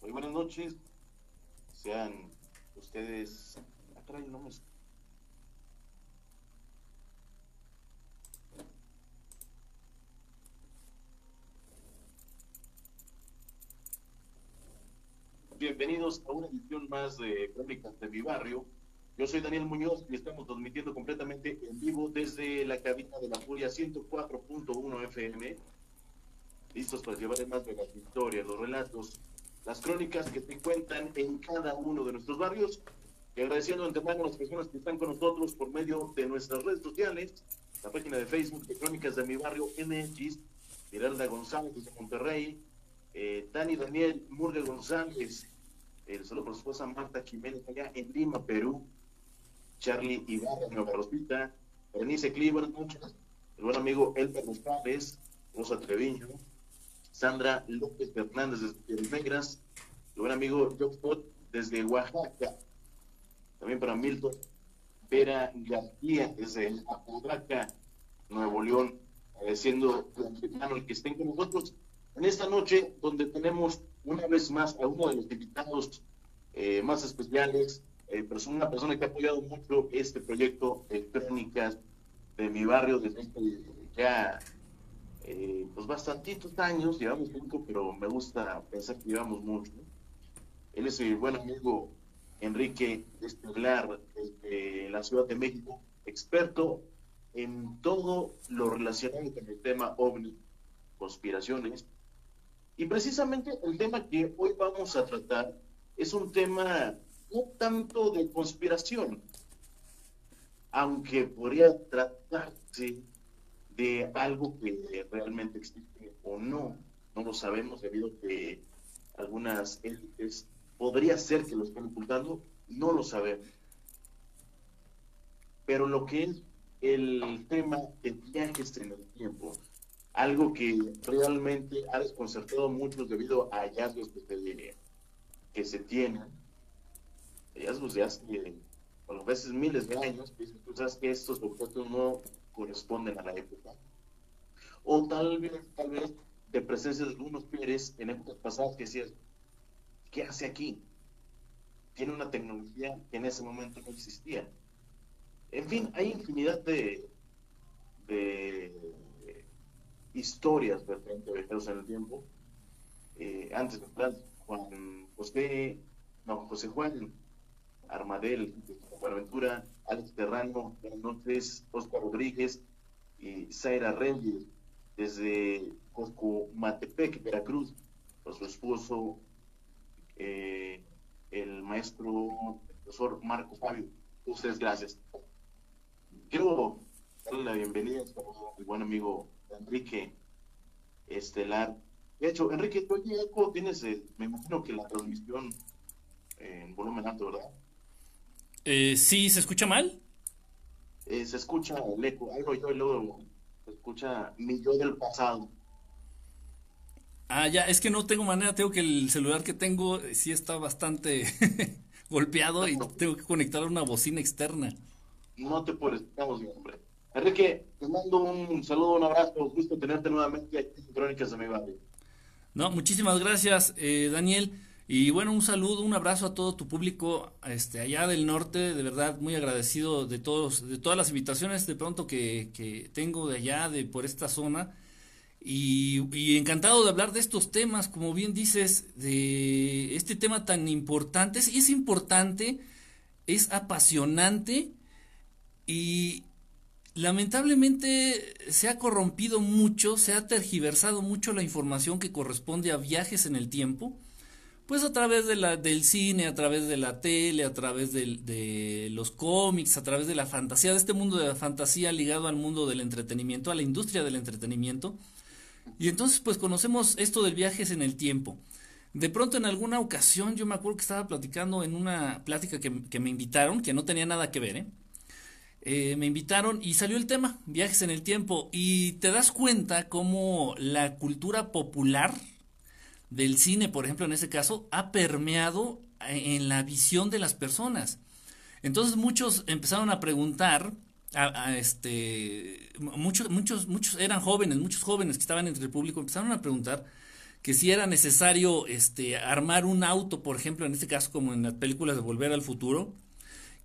Muy buenas noches. Sean ustedes. Ah, Bienvenidos a una edición más de Crónicas de mi barrio. Yo soy Daniel Muñoz y estamos transmitiendo completamente en vivo desde la cabina de la Furia 104.1 FM. Listos para llevar más de las historias, los relatos, las crónicas que se cuentan en cada uno de nuestros barrios. Y agradeciendo antemano a las personas que están con nosotros por medio de nuestras redes sociales, la página de Facebook de Crónicas de mi barrio MX, Miralda González de Monterrey, eh, Dani Daniel Murga González, el saludo por su esposa Marta Jiménez allá en Lima, Perú, Charlie Ibarra, Nueva Rosita, Berenice Cleveland, el buen amigo Elber González, Rosa Treviño, Sandra López Fernández desde Negras, el buen amigo Jock desde Oaxaca, también para Milton Vera García desde Apodaca, Nuevo León, agradeciendo el que estén con nosotros en esta noche donde tenemos una vez más a uno de los invitados eh, más especiales, eh, una persona que ha apoyado mucho este proyecto de crónicas de mi barrio desde ya eh, pues bastantitos años, llevamos cinco, pero me gusta pensar que llevamos mucho. Él es mi buen amigo Enrique Esteblar desde la Ciudad de México, experto en todo lo relacionado con el tema ovni, conspiraciones, y precisamente el tema que hoy vamos a tratar es un tema no tanto de conspiración, aunque podría tratarse de algo que realmente existe o no, no lo sabemos debido a que algunas élites podría ser que lo estén ocultando, no lo sabemos. Pero lo que es el tema de viajes en el tiempo, algo que realmente ha desconcertado a muchos debido a hallazgos que se, que se tienen, hallazgos de hace, a veces miles de años, tú sabes que estos objetos no corresponden a la época, o tal vez, tal vez de presencia de algunos pieles en épocas pasadas que decían, ¿qué hace aquí? Tiene una tecnología que en ese momento no existía. En fin, hay infinidad de, de historias a viajeros en el tiempo. Eh, antes de Juan José, no, José Juan Armadel, Buenaventura, Alex Terrano, buenas noches, Oscar Rodríguez y Zaira Reyes, desde Matepec, Veracruz, por su esposo, eh, el maestro, el profesor Marco Fabio. Ustedes, gracias. Quiero darle la bienvenida a mi buen amigo Enrique Estelar. De hecho, Enrique, tú eco tienes, eh, me imagino que la transmisión en volumen alto, ¿verdad? Eh, sí, ¿se escucha mal? Eh, se escucha el eco, algo yo y luego se escucha mi yo del pasado. Ah, ya, es que no tengo manera, tengo que el celular que tengo eh, sí está bastante golpeado y tengo que conectar a una bocina externa. No te puedes, estamos bien, hombre. Enrique, te mando un saludo, un abrazo, gusto tenerte nuevamente aquí en Crónicas de mi barrio. No, muchísimas gracias, eh, Daniel. Y bueno, un saludo, un abrazo a todo tu público este, allá del norte, de verdad muy agradecido de todos, de todas las invitaciones de pronto que, que tengo de allá, de por esta zona. Y, encantado de hablar de estos temas, como bien dices, de este tema tan importante. Es, es importante, es apasionante y, Lamentablemente se ha corrompido mucho, se ha tergiversado mucho la información que corresponde a viajes en el tiempo, pues a través de la, del cine, a través de la tele, a través de los cómics, a través de la fantasía, de este mundo de la fantasía ligado al mundo del entretenimiento, a la industria del entretenimiento. Y entonces pues conocemos esto del viajes en el tiempo. De pronto en alguna ocasión yo me acuerdo que estaba platicando en una plática que, me invitaron, que no tenía nada que ver, ¿eh? Eh, me invitaron y salió el tema, viajes en el tiempo, y te das cuenta cómo la cultura popular del cine, por ejemplo, en ese caso, ha permeado en la visión de las personas. Entonces muchos empezaron a preguntar, a, este, muchos, muchos, muchos eran jóvenes, muchos jóvenes que estaban entre el público empezaron a preguntar que si era necesario este, armar un auto, por ejemplo, en este caso como en las películas de Volver al Futuro,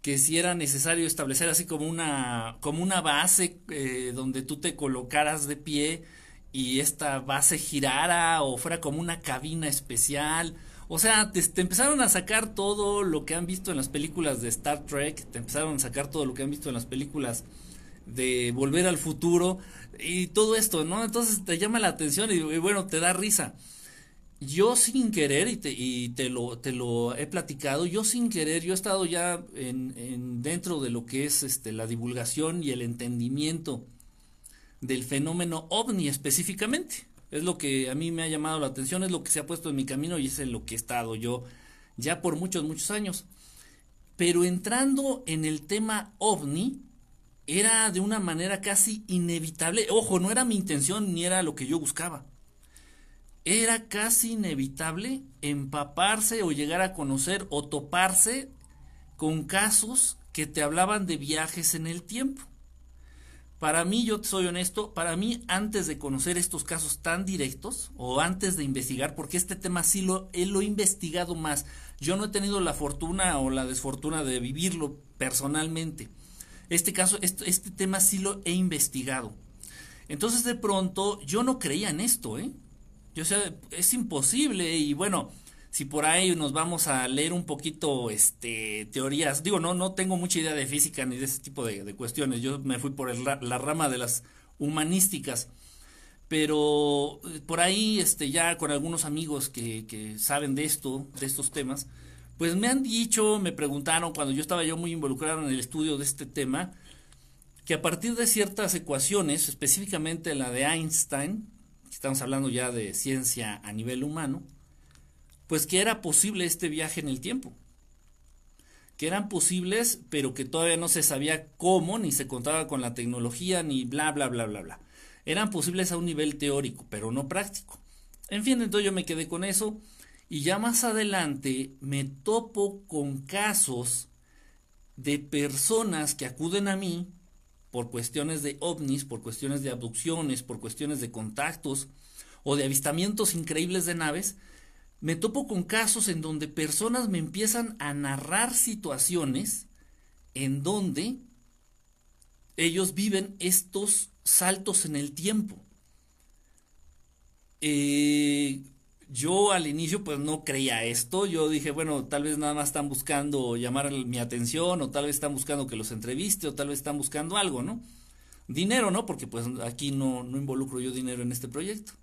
que si era necesario establecer así como una, como una base eh, donde tú te colocaras de pie y esta base girara o fuera como una cabina especial. O sea, te, empezaron a sacar todo lo que han visto en las películas de Star Trek, te empezaron a sacar todo lo que han visto en las películas de Volver al Futuro y todo esto, ¿no? Entonces te llama la atención y, bueno, te da risa. Yo sin querer, y te, y te, lo, te lo he platicado, yo sin querer, yo he estado ya en, en dentro de lo que es este, la divulgación y el entendimiento del fenómeno ovni específicamente. Es lo que a mí me ha llamado la atención, es lo que se ha puesto en mi camino y es en lo que he estado yo ya por muchos, muchos años. Pero entrando en el tema ovni, era de una manera casi inevitable. Ojo, no era mi intención ni era lo que yo buscaba. Era casi inevitable empaparse o llegar a conocer o toparse con casos que te hablaban de viajes en el tiempo. Para mí, yo soy honesto, para mí antes de conocer estos casos tan directos o antes de investigar, porque este tema sí lo, he lo he investigado más, yo no he tenido la fortuna o la desfortuna de vivirlo personalmente. Este caso, este, este tema sí lo he investigado. Entonces de pronto yo no creía en esto, ¿eh? Yo sé, es imposible y bueno, si por ahí nos vamos a leer un poquito este teorías, digo, no, no tengo mucha idea de física ni de ese tipo de, cuestiones, yo me fui por la rama de las humanísticas, pero eh, por ahí este ya con algunos amigos que, que saben de esto, de estos temas, pues me han dicho, me preguntaron cuando yo estaba yo muy involucrado en el estudio de este tema, que a partir de ciertas ecuaciones, específicamente la de Einstein, estamos hablando ya de ciencia a nivel humano, pues que era posible este viaje en el tiempo. Que eran posibles, pero que todavía no se sabía cómo, ni se contaba con la tecnología, ni bla, bla, bla, bla, bla. Eran posibles a un nivel teórico, pero no práctico. En fin, entonces yo me quedé con eso. Y ya más adelante me topo con casos de personas que acuden a mí por cuestiones de ovnis, por cuestiones de abducciones, por cuestiones de contactos o de avistamientos increíbles de naves, me topo con casos en donde personas me empiezan a narrar situaciones en donde ellos viven estos saltos en el tiempo. Eh, yo al inicio pues no creía esto, yo dije, bueno, tal vez nada más están buscando llamar mi atención o tal vez están buscando que los entreviste o tal vez están buscando algo, ¿no? Dinero, ¿no? Porque pues aquí no, no involucro yo dinero en este proyecto.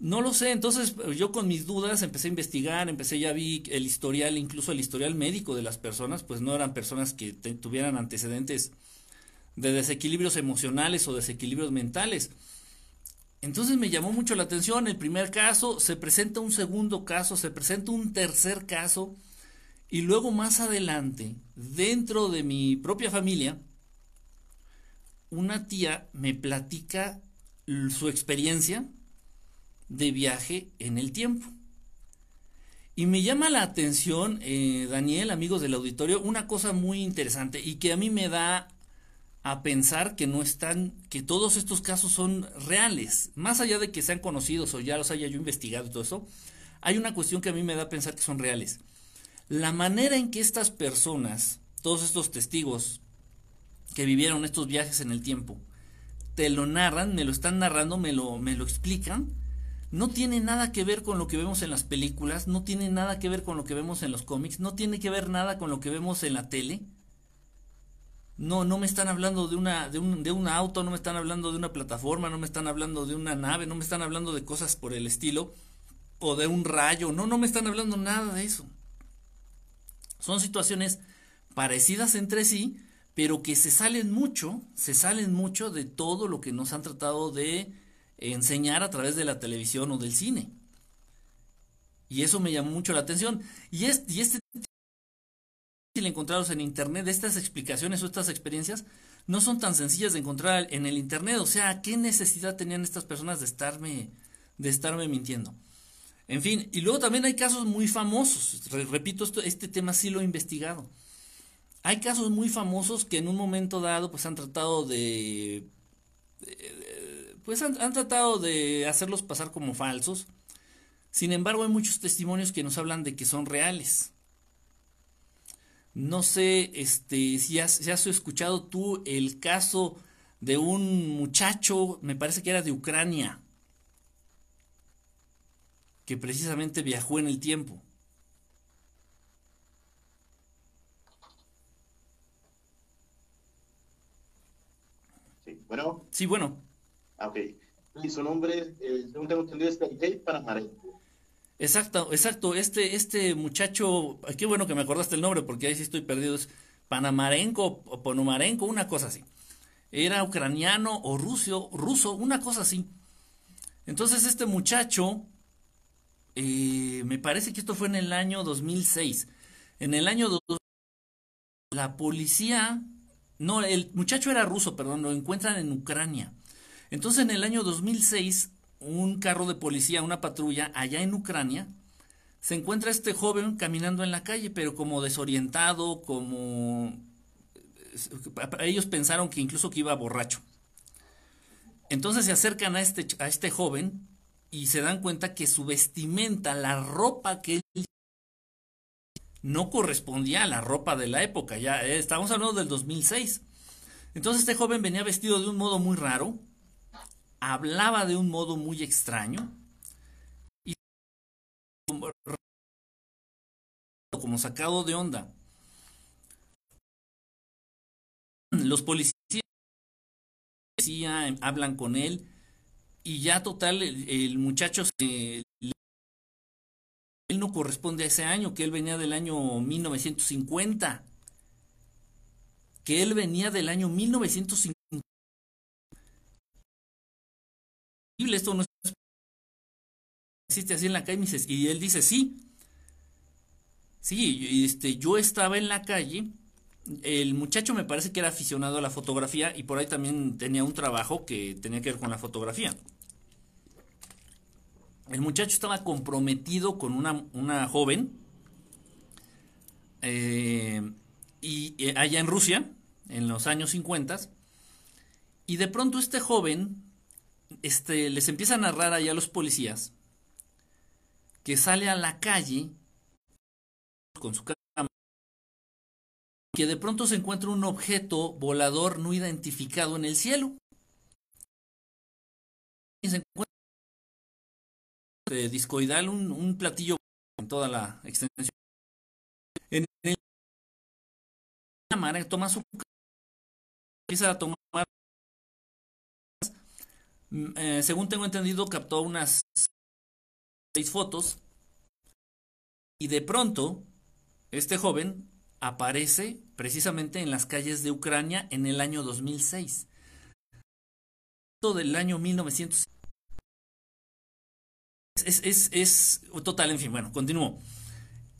No lo sé, entonces yo con mis dudas empecé a investigar, empecé ya vi el historial, incluso el historial médico de las personas, pues no eran personas que tuvieran antecedentes de desequilibrios emocionales o desequilibrios mentales. Entonces me llamó mucho la atención el primer caso, se presenta un segundo caso, se presenta un tercer caso y luego más adelante, dentro de mi propia familia, una tía me platica su experiencia de viaje en el tiempo. Y me llama la atención, eh, Daniel, amigos del auditorio, una cosa muy interesante y que a mí me da a pensar que no están, que todos estos casos son reales. Más allá de que sean conocidos o ya los haya yo investigado y todo eso, hay una cuestión que a mí me da a pensar que son reales. La manera en que estas personas, todos estos testigos que vivieron estos viajes en el tiempo, te lo narran, me lo están narrando, me lo, me lo explican, no tiene nada que ver con lo que vemos en las películas, no tiene nada que ver con lo que vemos en los cómics, no tiene que ver nada con lo que vemos en la tele. No, no me están hablando de una, de un, de un auto, no me están hablando de una plataforma, no me están hablando de una nave, no me están hablando de cosas por el estilo, o de un rayo, no, no me están hablando nada de eso. Son situaciones parecidas entre sí, pero que se salen mucho, se salen mucho de todo lo que nos han tratado de enseñar a través de la televisión o del cine. Y eso me llamó mucho la atención. Y, es, y este encontrarlos en internet, estas explicaciones o estas experiencias no son tan sencillas de encontrar en el internet. O sea, ¿qué necesidad tenían estas personas de estarme, de estarme mintiendo? En fin, y luego también hay casos muy famosos. repito, este tema sí lo he investigado. Hay casos muy famosos que en un momento dado pues han tratado de... pues han, han tratado de hacerlos pasar como falsos. Sin embargo, hay muchos testimonios que nos hablan de que son reales. No sé este, si, has, si has escuchado tú el caso de un muchacho, me parece que era de Ucrania, que precisamente viajó en el tiempo. Sí, bueno. Sí, bueno. Ah, ok. Y su nombre, eh, según tengo entendido, es Sergei Panamarenko. Exacto, exacto. Este, este muchacho, qué bueno que me acordaste el nombre porque ahí sí estoy perdido. Es Panamarenko o Ponomarenko, una cosa así. Era ucraniano o ruso, ruso, una cosa así. Entonces este muchacho eh, me parece que esto fue en el año 2006. En el año 2006, la policía, no, el muchacho era ruso, perdón, lo encuentran en Ucrania. Entonces en el año 2006, un carro de policía, una patrulla allá en Ucrania, se encuentra este joven caminando en la calle, pero como desorientado, como... Ellos pensaron que incluso que iba borracho. Entonces se acercan a este, a este joven y se dan cuenta que su vestimenta, la ropa que él no correspondía a la ropa de la época, ya eh, estamos hablando del 2006. Entonces este joven venía vestido de un modo muy raro, hablaba de un modo muy extraño y como sacado de onda. Los policías hablan con él y ya total, el, muchacho se, él no corresponde a ese año, que él venía del año 1950. Que él venía del año 1950. Esto no existe así en la calle. Y él dice, sí. Sí, este, yo estaba en la calle. El muchacho me parece que era aficionado a la fotografía y por ahí también tenía un trabajo que tenía que ver con la fotografía. El muchacho estaba comprometido con una, joven eh, y eh, allá en Rusia, en los años 50, y de pronto este joven este, les empieza a narrar allá a los policías que sale a la calle con su cámara, que de pronto se encuentra un objeto volador no identificado en el cielo. Y se encuentra discoidal, un, un, platillo en toda la extensión. En el cámara toma su empieza a tomar eh, según tengo entendido captó unas seis fotos y de pronto este joven aparece precisamente en las calles de Ucrania en el año 2006 del año 1900 es, es, es, total, en fin, bueno, continúo.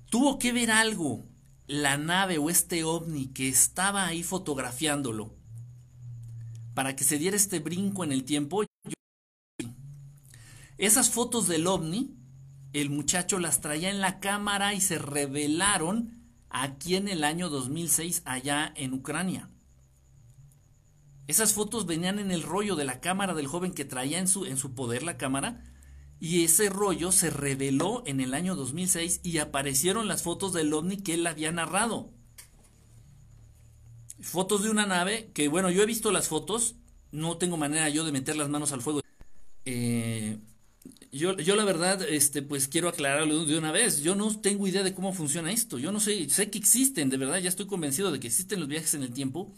Tuvo que ver algo, la nave o este ovni que estaba ahí fotografiándolo, para que se diera este brinco en el tiempo. Esas fotos del ovni, el muchacho las traía en la cámara y se revelaron aquí en el año 2006, allá en Ucrania. Esas fotos venían en el rollo de la cámara del joven que traía en su, en su poder la cámara y ese rollo se reveló en el año 2006 y aparecieron las fotos del ovni que él había narrado. Fotos de una nave que, bueno, yo he visto las fotos, no tengo manera yo de meter las manos al fuego. Eh, yo, yo la verdad, este, pues quiero aclararlo de una vez. Yo no tengo idea de cómo funciona esto. Yo no sé, sé que existen, de verdad, ya estoy convencido de que existen los viajes en el tiempo.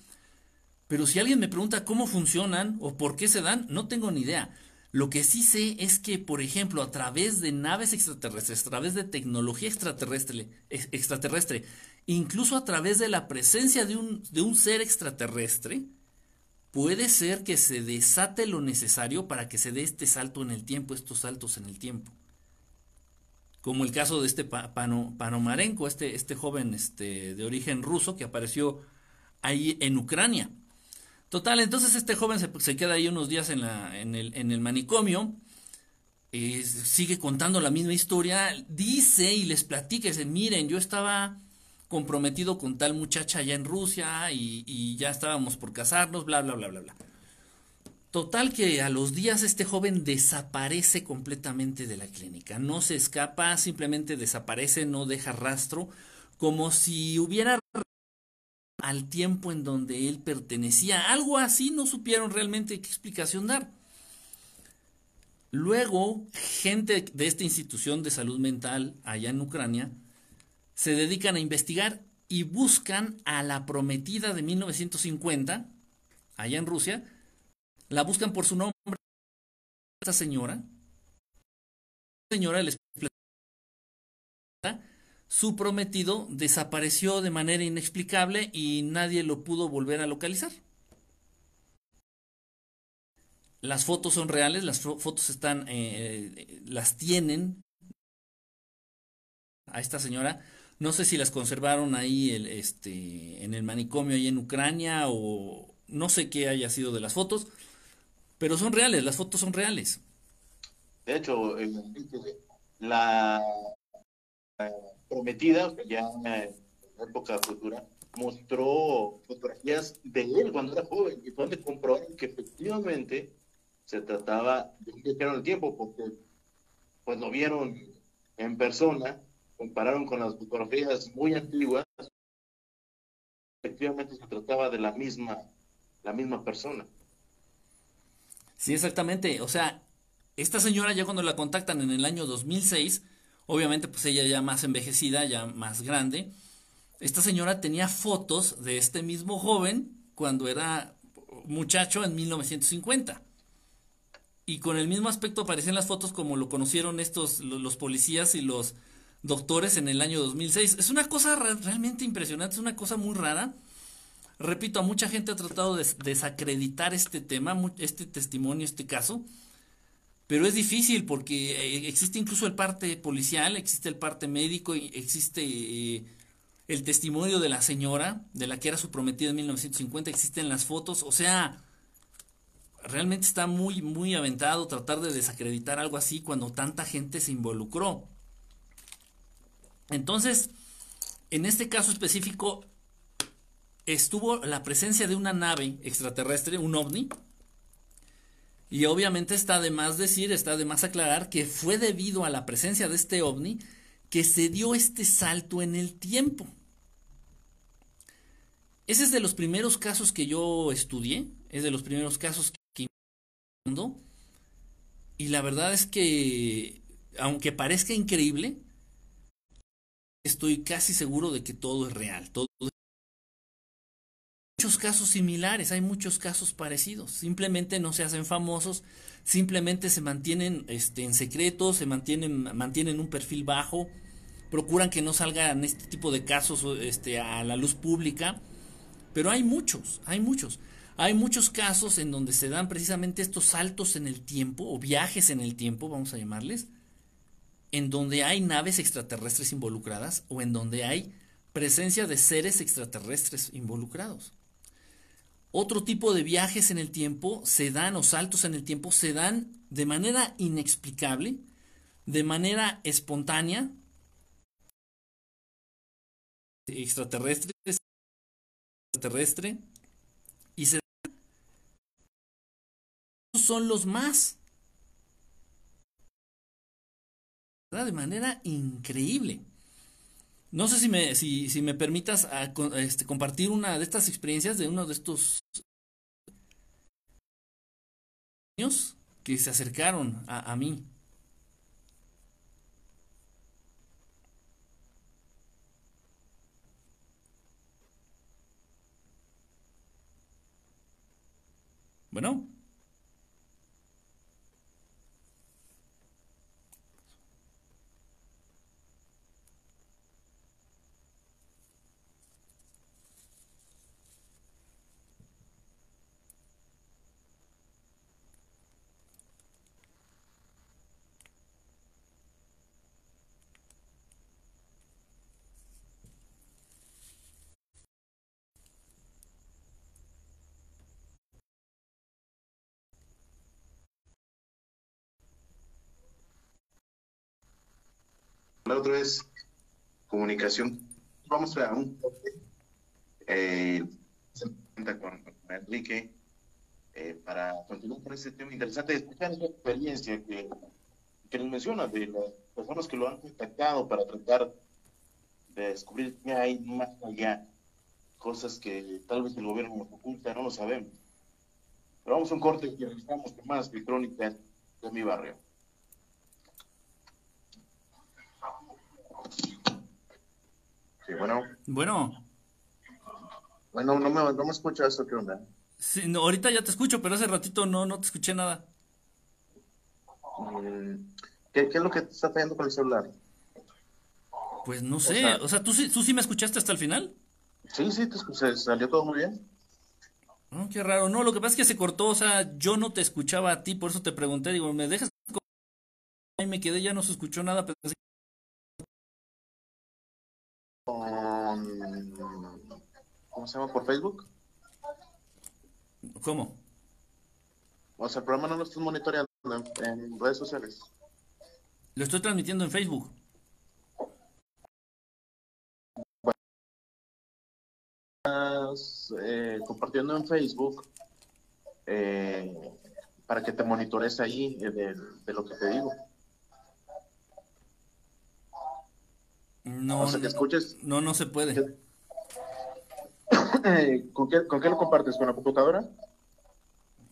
Pero si alguien me pregunta cómo funcionan o por qué se dan, no tengo ni idea. Lo que sí sé es que, por ejemplo, a través de naves extraterrestres, a través de tecnología extraterrestre, extraterrestre incluso a través de la presencia de un, de un ser extraterrestre, puede ser que se desate lo necesario para que se dé este salto en el tiempo, estos saltos en el tiempo. Como el caso de este Panomarenko, este, este joven este, de origen ruso que apareció ahí en Ucrania. Total, entonces este joven se, queda ahí unos días en el manicomio eh, sigue contando la misma historia, dice y les platica, dice, miren, yo estaba comprometido con tal muchacha allá en Rusia y, ya estábamos por casarnos, bla, bla, bla, bla, bla. Total que a los días este joven desaparece completamente de la clínica, no se escapa, simplemente desaparece, no deja rastro, como si hubiera al tiempo en donde él pertenecía. Algo así no supieron realmente qué explicación dar. Luego, gente de esta institución de salud mental allá en Ucrania se dedican a investigar y buscan a la prometida de 1950, allá en Rusia, la buscan por su nombre. Esta señora, señora les su prometido desapareció de manera inexplicable y nadie lo pudo volver a localizar. Las fotos son reales, las fotos están, eh, las tienen a esta señora. No sé si las conservaron ahí el, este, en el manicomio ahí en Ucrania o no sé qué haya sido de las fotos, pero son reales, las fotos son reales. De hecho, la prometida, ya en época futura, mostró fotografías de él cuando era joven y donde comprobaron que efectivamente se trataba de un el tiempo, porque pues lo vieron en persona, compararon con las fotografías muy antiguas, efectivamente se trataba de la misma, la misma persona. Sí, exactamente. O sea, esta señora ya cuando la contactan en el año 2006, obviamente pues ella ya más envejecida, ya más grande, esta señora tenía fotos de este mismo joven cuando era muchacho en 1950 y con el mismo aspecto aparecían las fotos como lo conocieron estos los, policías y los doctores en el año 2006. Es una cosa realmente impresionante, es una cosa muy rara. Repito, a mucha gente ha tratado de desacreditar este tema, este testimonio, este caso, pero es difícil porque eh, existe incluso el parte policial, existe el parte médico, existe eh, el testimonio de la señora, de la que era su prometida en 1950, existen las fotos, o sea, realmente está muy, muy aventado tratar de desacreditar algo así cuando tanta gente se involucró. Entonces, en este caso específico, estuvo la presencia de una nave extraterrestre, un ovni, y obviamente está de más decir, está de más aclarar que fue debido a la presencia de este ovni que se dio este salto en el tiempo. Ese es de los primeros casos que yo estudié, es de los primeros casos y la verdad es que, aunque parezca increíble, estoy casi seguro de que todo es real. Hay muchos casos similares, hay muchos casos parecidos. Simplemente no se hacen famosos, simplemente se mantienen este, en secreto, se mantienen, mantienen un perfil bajo, procuran que no salgan este tipo de casos este, a la luz pública. Pero hay muchos, hay muchos. Hay muchos casos en donde se dan precisamente estos saltos en el tiempo o viajes en el tiempo, vamos a llamarles, en donde hay naves extraterrestres involucradas o en donde hay presencia de seres extraterrestres involucrados. Otro tipo de viajes en el tiempo se dan o saltos en el tiempo se dan de manera inexplicable, de manera espontánea, extraterrestre, extraterrestre, y se son los más. De manera increíble. No sé si me, si, me permitas a, este, compartir una de estas experiencias de uno de estos niños que se acercaron a, a mí. Bueno. La otra vez, comunicación. Vamos a un eh, con, Enrique eh, para continuar con este tema interesante, escuchar esa experiencia que, que nos menciona de las personas que lo han contactado para tratar de descubrir qué hay más allá, cosas que tal vez el gobierno nos oculta, no lo sabemos. Pero vamos a un corte y regresamos con más crónicas de mi barrio. Sí, bueno. Bueno, Bueno, no me, no me escucha esto, ¿qué onda? sí, no, ahorita ya te escucho, pero hace ratito no, no te escuché nada. Mm, ¿Qué, qué es lo que te está fallando con el celular? Pues no sé, sea- o sea, ¿tú, sí- ¿tú sí me escuchaste hasta el final? Sí, sí, te escuché, salió todo muy bien. Oh, qué raro. No, lo que pasa es que se cortó, o sea, yo no te escuchaba a ti, por eso te pregunté, digo, ¿me dejas? Ahí me quedé, ya no se escuchó nada, pensé- Con... ¿Cómo se llama? ¿Por Facebook? ¿Cómo? O sea, el programa no lo estás monitoreando en, en redes sociales. Lo estoy transmitiendo en Facebook. Estás eh, compartiendo en Facebook eh, para que te monitores ahí eh, de, de lo que te digo. No, o sea, que no, escuches. no, no se puede. Eh, ¿con, qué, ¿Con qué lo compartes? ¿Con la computadora?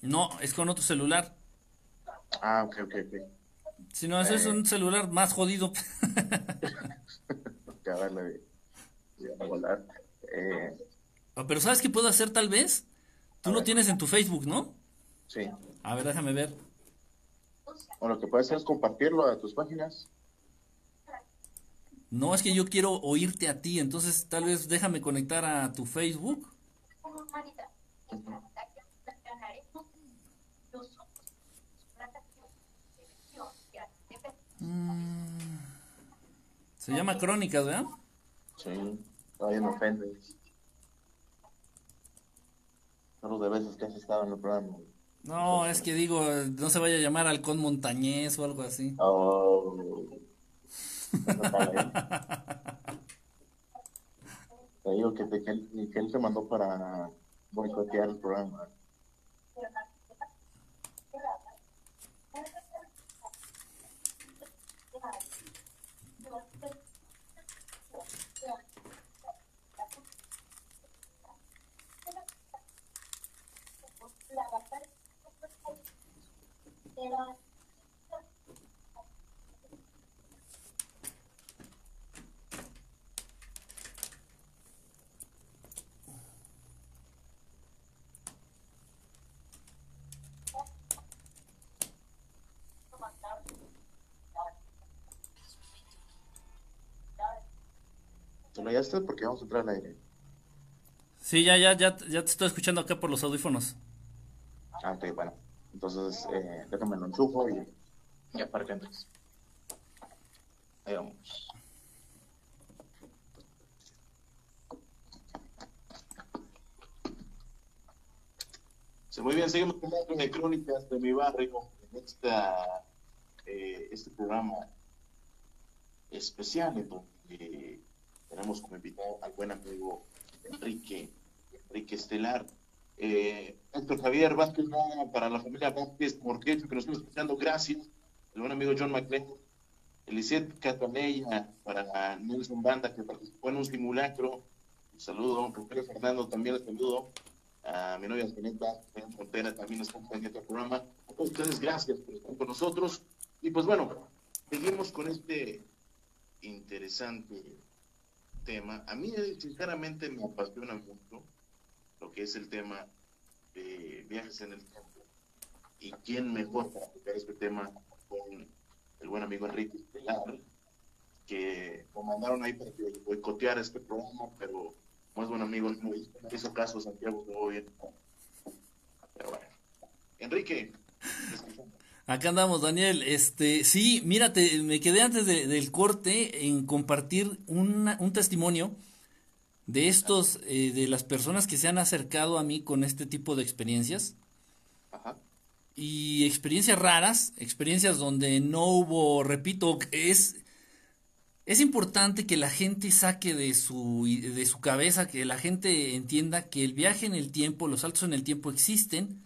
No, es con otro celular. Ah, ok, ok, ok. Si no, ese es un celular más jodido. Acabarla de, de volar. Eh, Ah, Pero ¿sabes qué puedo hacer tal vez? Tú lo tienes en tu Facebook, ¿no? sí. A ver, déjame ver. O lo que puedes hacer es compartirlo a tus páginas. No, es que yo quiero oírte a ti, entonces tal vez déjame conectar a tu Facebook. Se llama Crónicas, ¿verdad? Sí. Todavía me ofende. Solo de veces que has estado en el programa. No, es que digo, no se vaya a llamar Halcón Montañés o algo así. Oh. Te digo que, te- que él, que él te mandó para boicotear el programa. ¿Te lo hallaste? Porque vamos a entrar al aire. Sí, ya, ya, ya, ya te estoy escuchando acá por los audífonos. Ah, ok, bueno. Entonces, eh, déjame lo enchufo y ya para que entres. Ahí vamos. Sí, muy bien, seguimos con de crónicas de mi barrio en esta, eh, este programa especial en donde tenemos como invitado al buen amigo Enrique, Enrique Estelar. Eh, Javier Vázquez para la familia Vázquez Morquecho que nos está escuchando, gracias. El buen amigo John McLean, Elisette Catalella, para Nelson Banda que participó en un simulacro. Un saludo, Rogelio Fernando también les saludo. A mi novia en Frontera también está en este programa. Ustedes, gracias por estar con nosotros. Y pues bueno, seguimos con este interesante tema. A mí, sinceramente, me apasiona mucho lo que es el tema de viajes en el tiempo. Y quién mejor para tocar este tema con el buen amigo Enrique Estelar, que lo mandaron ahí para que boicoteara este programa, pero es buen amigo, no hizo caso Santiago, todo bien. Pero bueno. Enrique. Acá andamos, Daniel. Este, sí, mírate, me quedé antes de- del corte en compartir una- un testimonio de estos, eh, de las personas que se han acercado a mí con este tipo de experiencias. Ajá. y experiencias raras, experiencias donde no hubo, repito, es es importante que la gente saque de su, de su cabeza, que la gente entienda que el viaje en el tiempo, los saltos en el tiempo existen,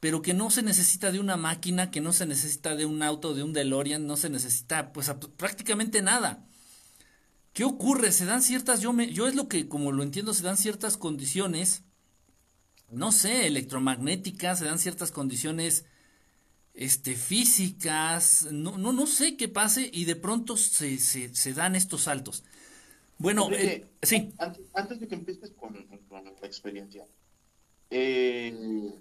pero que no se necesita de una máquina, que no se necesita de un auto, de un DeLorean, no se necesita pues prácticamente nada. ¿Qué ocurre? Se dan ciertas, yo, me, yo es lo que como lo entiendo, se dan ciertas condiciones, no sé, electromagnéticas, se dan ciertas condiciones este, físicas, no, no, no sé qué pase y de pronto se, se, se dan estos saltos. Bueno, eh, sí. Antes, de que empieces con, la experiencia, eh,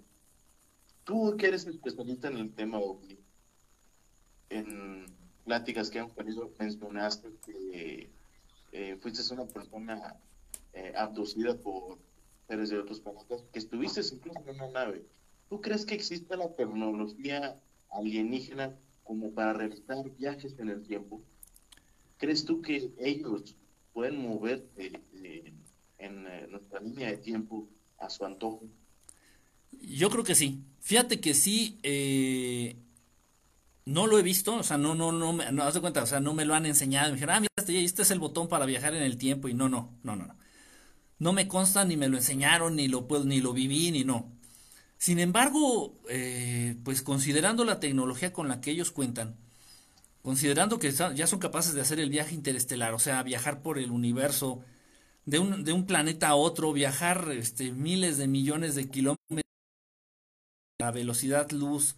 tú que eres especialista en el tema OVNI, en pláticas que han tenido, mencionaste que eh, fuiste una persona eh, abducida por seres de otros planetas, que estuviste incluso en una nave. ¿Tú crees que existe la tecnología alienígena como para realizar viajes en el tiempo? ¿Crees tú que ellos pueden mover eh, en eh, nuestra línea de tiempo a su antojo? Yo creo que sí. Fíjate que sí, eh, no lo he visto, o sea, no, no, no, no, haz de cuenta, o sea, no me lo han enseñado. Me dijeron, ah, mira, este, este es el botón para viajar en el tiempo, y no, no, no, no, no. No me consta, ni me lo enseñaron, ni lo puedo, ni lo viví, ni no. Sin embargo, eh, pues considerando la tecnología con la que ellos cuentan, considerando que ya son capaces de hacer el viaje interestelar, o sea, viajar por el universo, de un, de un planeta a otro, viajar este, miles de millones de kilómetros a velocidad luz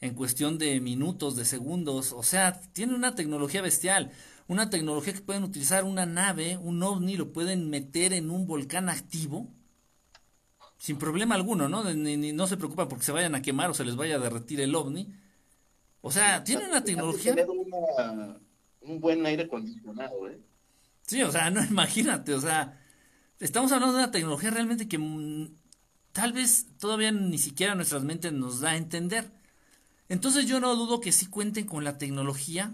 en cuestión de minutos, de segundos, o sea, tiene una tecnología bestial, una tecnología que pueden utilizar una nave, un ovni, lo pueden meter en un volcán activo, sin problema alguno, ¿no? Ni, no se preocupan porque se vayan a quemar o se les vaya a derretir el ovni. O sea, tiene una tecnología... un buen aire acondicionado, ¿eh? Sí, o sea, no imagínate, o sea, estamos hablando de una tecnología realmente que mm, tal vez todavía ni siquiera nuestras mentes nos da a entender. Entonces yo no dudo que sí cuenten con la tecnología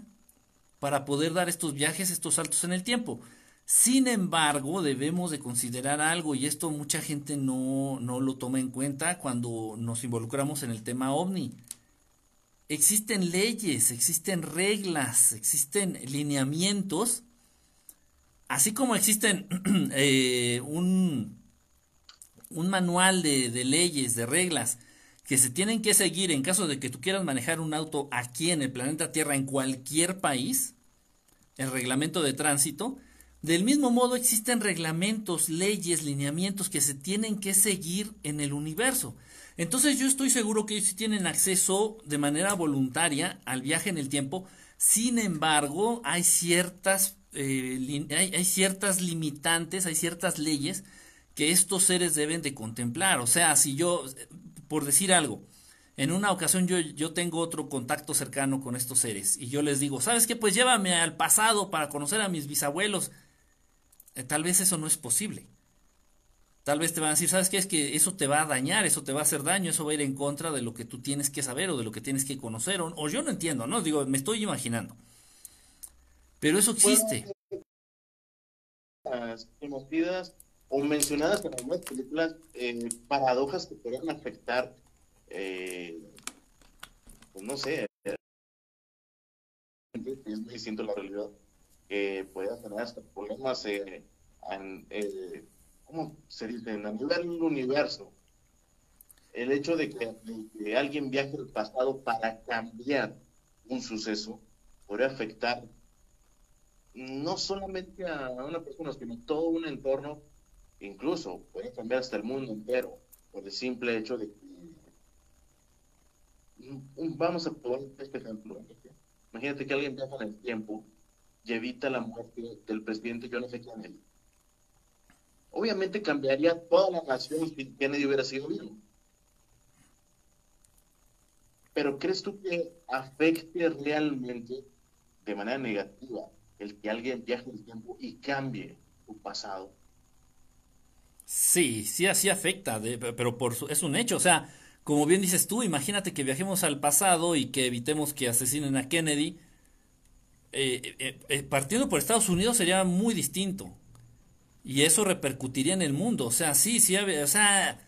para poder dar estos viajes, estos saltos en el tiempo. Sin embargo, debemos de considerar algo y esto mucha gente no, no lo toma en cuenta cuando nos involucramos en el tema ovni. Existen leyes, existen reglas, existen lineamientos, así como existen eh, un, un manual de, leyes, de reglas que se tienen que seguir en caso de que tú quieras manejar un auto aquí en el planeta Tierra, en cualquier país, el reglamento de tránsito, del mismo modo existen reglamentos, leyes, lineamientos que se tienen que seguir en el universo. Entonces yo estoy seguro que ellos sí tienen acceso de manera voluntaria al viaje en el tiempo. Sin embargo, hay ciertas, eh, hay ciertas limitantes, hay ciertas leyes que estos seres deben de contemplar. O sea, si yo, por decir algo, en una ocasión yo, yo, tengo otro contacto cercano con estos seres y yo les digo, ¿sabes qué? Pues llévame al pasado para conocer a mis bisabuelos. Eh, tal vez eso no es posible. Tal vez te van a decir, ¿sabes qué? Es que eso te va a dañar, eso te va a hacer daño, eso va a ir en contra de lo que tú tienes que saber o de lo que tienes que conocer. O, yo no entiendo, ¿no? Digo, me estoy imaginando. Pero eso existe. conocidas o mencionadas en algunas películas, eh, paradojas que pueden afectar, eh, pues no sé, es muy distinto la realidad que pueda tener hasta problemas eh, en, eh, ¿cómo se dice? a nivel universo. El hecho de que, alguien viaje al pasado para cambiar un suceso puede afectar no solamente a una persona, sino todo un entorno, incluso puede cambiar hasta el mundo entero, por el simple hecho de que vamos a poner este ejemplo. Imagínate que alguien viaja en el tiempo y evita la muerte del presidente John F. Kennedy. Obviamente cambiaría toda la nación si Kennedy hubiera sido vivo. Pero ¿crees tú que afecte realmente de manera negativa el que alguien viaje el tiempo y cambie su pasado? Sí, sí, así afecta, pero por es un hecho. O sea, como bien dices tú, imagínate que viajemos al pasado y que evitemos que asesinen a Kennedy eh, eh, eh, partiendo por Estados Unidos sería muy distinto. Y eso repercutiría en el mundo. O sea, sí, sí, o sea,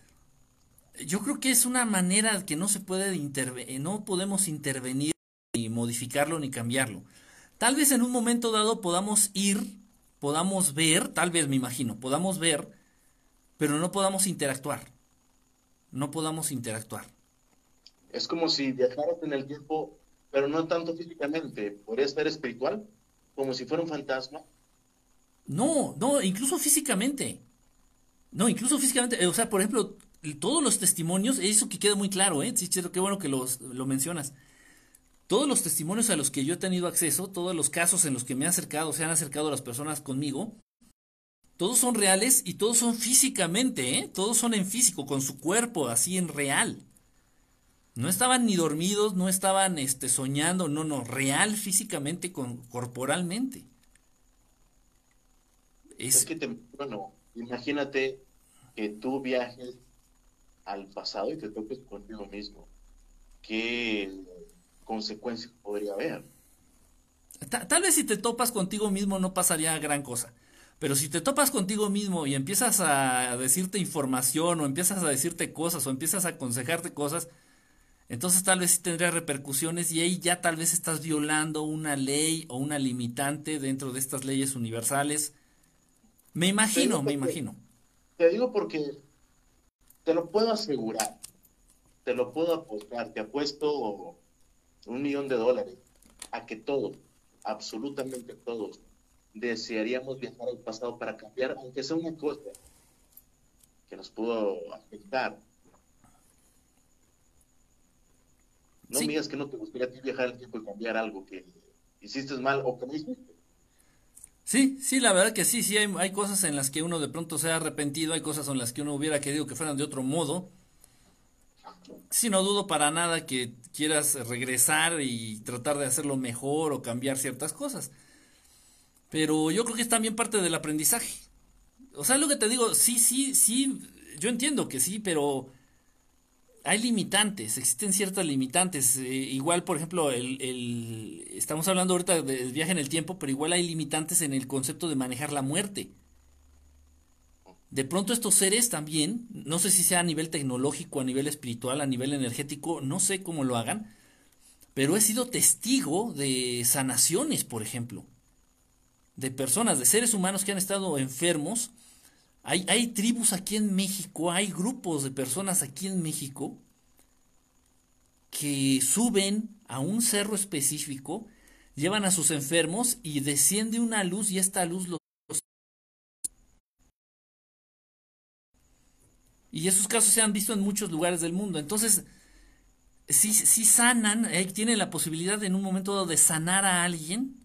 yo creo que es una manera que no se puede intervenir, no podemos intervenir ni modificarlo ni cambiarlo. tal vez en un momento dado podamos ir, podamos ver, tal vez me imagino, podamos ver, pero no podamos interactuar. No podamos interactuar. Es como si viajaras en el tiempo, pero no tanto físicamente, podría ser espiritual, como si fuera un fantasma. No, no, incluso físicamente. No, incluso físicamente. eh, O sea, por ejemplo, todos los testimonios, eso que queda muy claro, ¿eh? Sí, qué bueno que los, lo mencionas. Todos los testimonios a los que yo he tenido acceso, todos los casos en los que me han acercado, se han acercado las personas conmigo, todos son reales y todos son físicamente, ¿eh? Todos son en físico, con su cuerpo, así en real. No estaban ni dormidos, no estaban este, soñando, no, no, real físicamente, con, corporalmente. Es, Es, que te, bueno, imagínate que tú viajes al pasado y te toques contigo mismo. ¿Qué consecuencias podría haber? ta- tal vez si te topas contigo mismo no pasaría gran cosa. Pero si te topas contigo mismo y empiezas a decirte información o empiezas a decirte cosas o empiezas a aconsejarte cosas, entonces tal vez sí tendría repercusiones y ahí ya tal vez estás violando una ley o una limitante dentro de estas leyes universales. Me imagino, me imagino. Te digo porque te lo puedo asegurar, te lo puedo apostar, te apuesto un millón de dólares a que todos, absolutamente todos, desearíamos viajar al pasado para cambiar, aunque sea una cosa que nos pudo afectar. No Sí. me digas que no te gustaría a ti viajar al tiempo y cambiar algo que hiciste mal o que no hiciste. Sí, sí, la verdad que sí, sí, hay, hay cosas en las que uno de pronto se ha arrepentido, hay cosas en las que uno hubiera querido que fueran de otro modo. Sí, no dudo para nada que quieras regresar y tratar de hacerlo mejor o cambiar ciertas cosas. Pero yo creo que es también parte del aprendizaje. O sea, lo que te digo, sí, sí, sí, yo entiendo que sí, pero hay limitantes, existen ciertas limitantes. eh, igual, por ejemplo, el, el- estamos hablando ahorita del viaje en el tiempo, pero igual hay limitantes en el concepto de manejar la muerte. De pronto estos seres también, no sé si sea a nivel tecnológico, a nivel espiritual, a nivel energético, no sé cómo lo hagan, pero he sido testigo de sanaciones, por ejemplo, de personas, de seres humanos que han estado enfermos. Hay, hay tribus aquí en México, hay grupos de personas aquí en México que suben a un cerro específico, llevan a sus enfermos y desciende una luz y esta luz los... Y esos casos se han visto en muchos lugares del mundo. Entonces, sí, sí sanan, eh, tienen la posibilidad en un momento dado de sanar a alguien.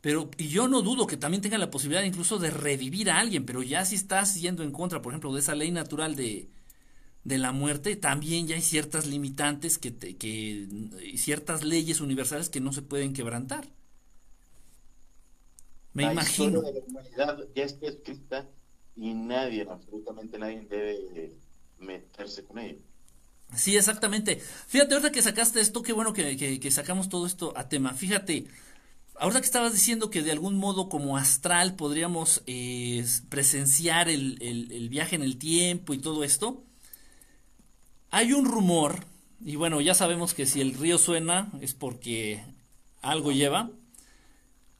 Pero y yo no dudo que también tengan la posibilidad incluso de revivir a alguien, pero ya si estás yendo en contra, por ejemplo, de esa ley natural de, de la muerte, también ya hay ciertas limitantes que, te- que y ciertas leyes universales que no se pueden quebrantar. Me la imagino. historia de la humanidad ya está escrita y nadie, absolutamente nadie debe meterse con ella. Sí, exactamente. Fíjate, ahorita que sacaste esto, qué bueno que, que- que sacamos todo esto a tema. Fíjate, ahorita que estabas diciendo que de algún modo como astral podríamos eh, presenciar el, el- el viaje en el tiempo y todo esto, hay un rumor, y bueno, ya sabemos que si el río suena es porque algo lleva.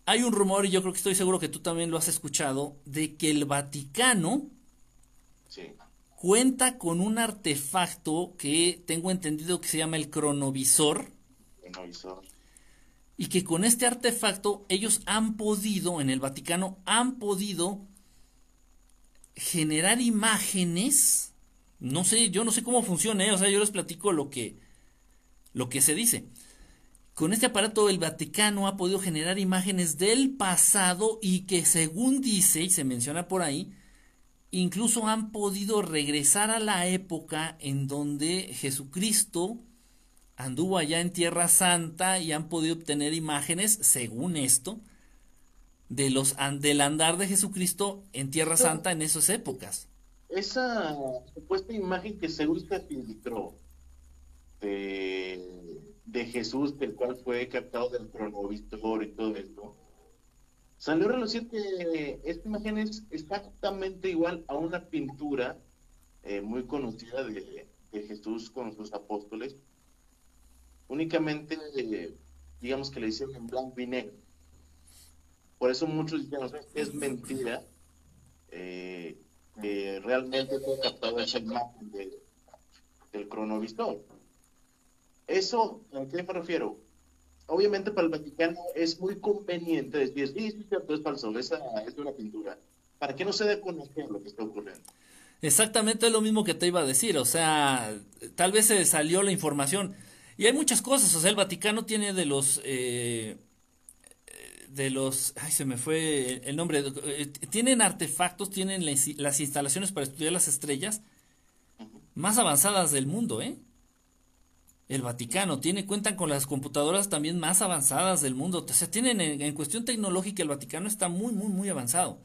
Hay un rumor, y yo creo que estoy seguro que tú también lo has escuchado, de que el Vaticano Sí. cuenta con un artefacto que tengo entendido que se llama el cronovisor hizo- y que con este artefacto ellos han podido, en el Vaticano, han podido generar imágenes, no sé, yo no sé cómo funciona, ¿eh? o sea, yo les platico lo que, lo que se dice. Con este aparato el Vaticano ha podido generar imágenes del pasado y que según dice, y se menciona por ahí, incluso han podido regresar a la época en donde Jesucristo anduvo allá en Tierra Santa y han podido obtener imágenes, según esto, de los del andar de Jesucristo en Tierra Pero- Santa en esas épocas. Esa supuesta imagen que según se filtró de, de Jesús, del cual fue captado del cronovisor y todo esto, salió a relucir que esta imagen es exactamente igual a una pintura eh, muy conocida de, de Jesús con sus apóstoles. Únicamente eh, digamos que le hicieron en blanco y negro. Por eso muchos dijeron, es mentira eh, que realmente fue captado esa imagen del cronovisor. Eso, ¿a qué me refiero? Obviamente para el Vaticano es muy conveniente decir, sí, sí, cierto, es falso, esa es una pintura. ¿Para que no se dé lo que está ocurriendo? Exactamente lo mismo que te iba a decir, o sea, tal vez se salió la información. Y hay muchas cosas, o sea, el Vaticano tiene de los... Eh, de los... Ay, se me fue el nombre. Eh, tienen artefactos, tienen las instalaciones para estudiar las estrellas más avanzadas del mundo, ¿eh? El Vaticano tiene, cuentan con las computadoras también más avanzadas del mundo. O sea, tienen en cuestión tecnológica el Vaticano está muy, muy, muy avanzado.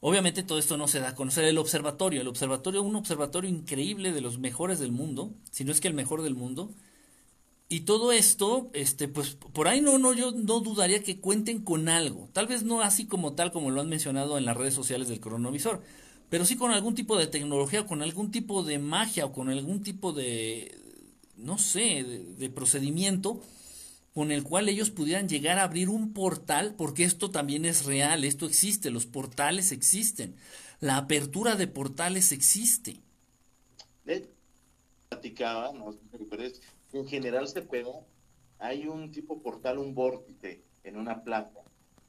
Obviamente todo esto no se da a conocer el observatorio. El observatorio, un observatorio increíble de los mejores del mundo, si no es que el mejor del mundo. Y todo esto, este, pues por ahí no, no, yo no dudaría que cuenten con algo. Tal vez no así como tal como lo han mencionado en las redes sociales del cronovisor, pero sí con algún tipo de tecnología, con algún tipo de magia o con algún tipo de, no sé, de procedimiento con el cual ellos pudieran llegar a abrir un portal, porque esto también es real, esto existe, los portales existen, la apertura de portales existe. Platicaba, no en general se pega, hay un tipo portal, un vórtice en una plaza,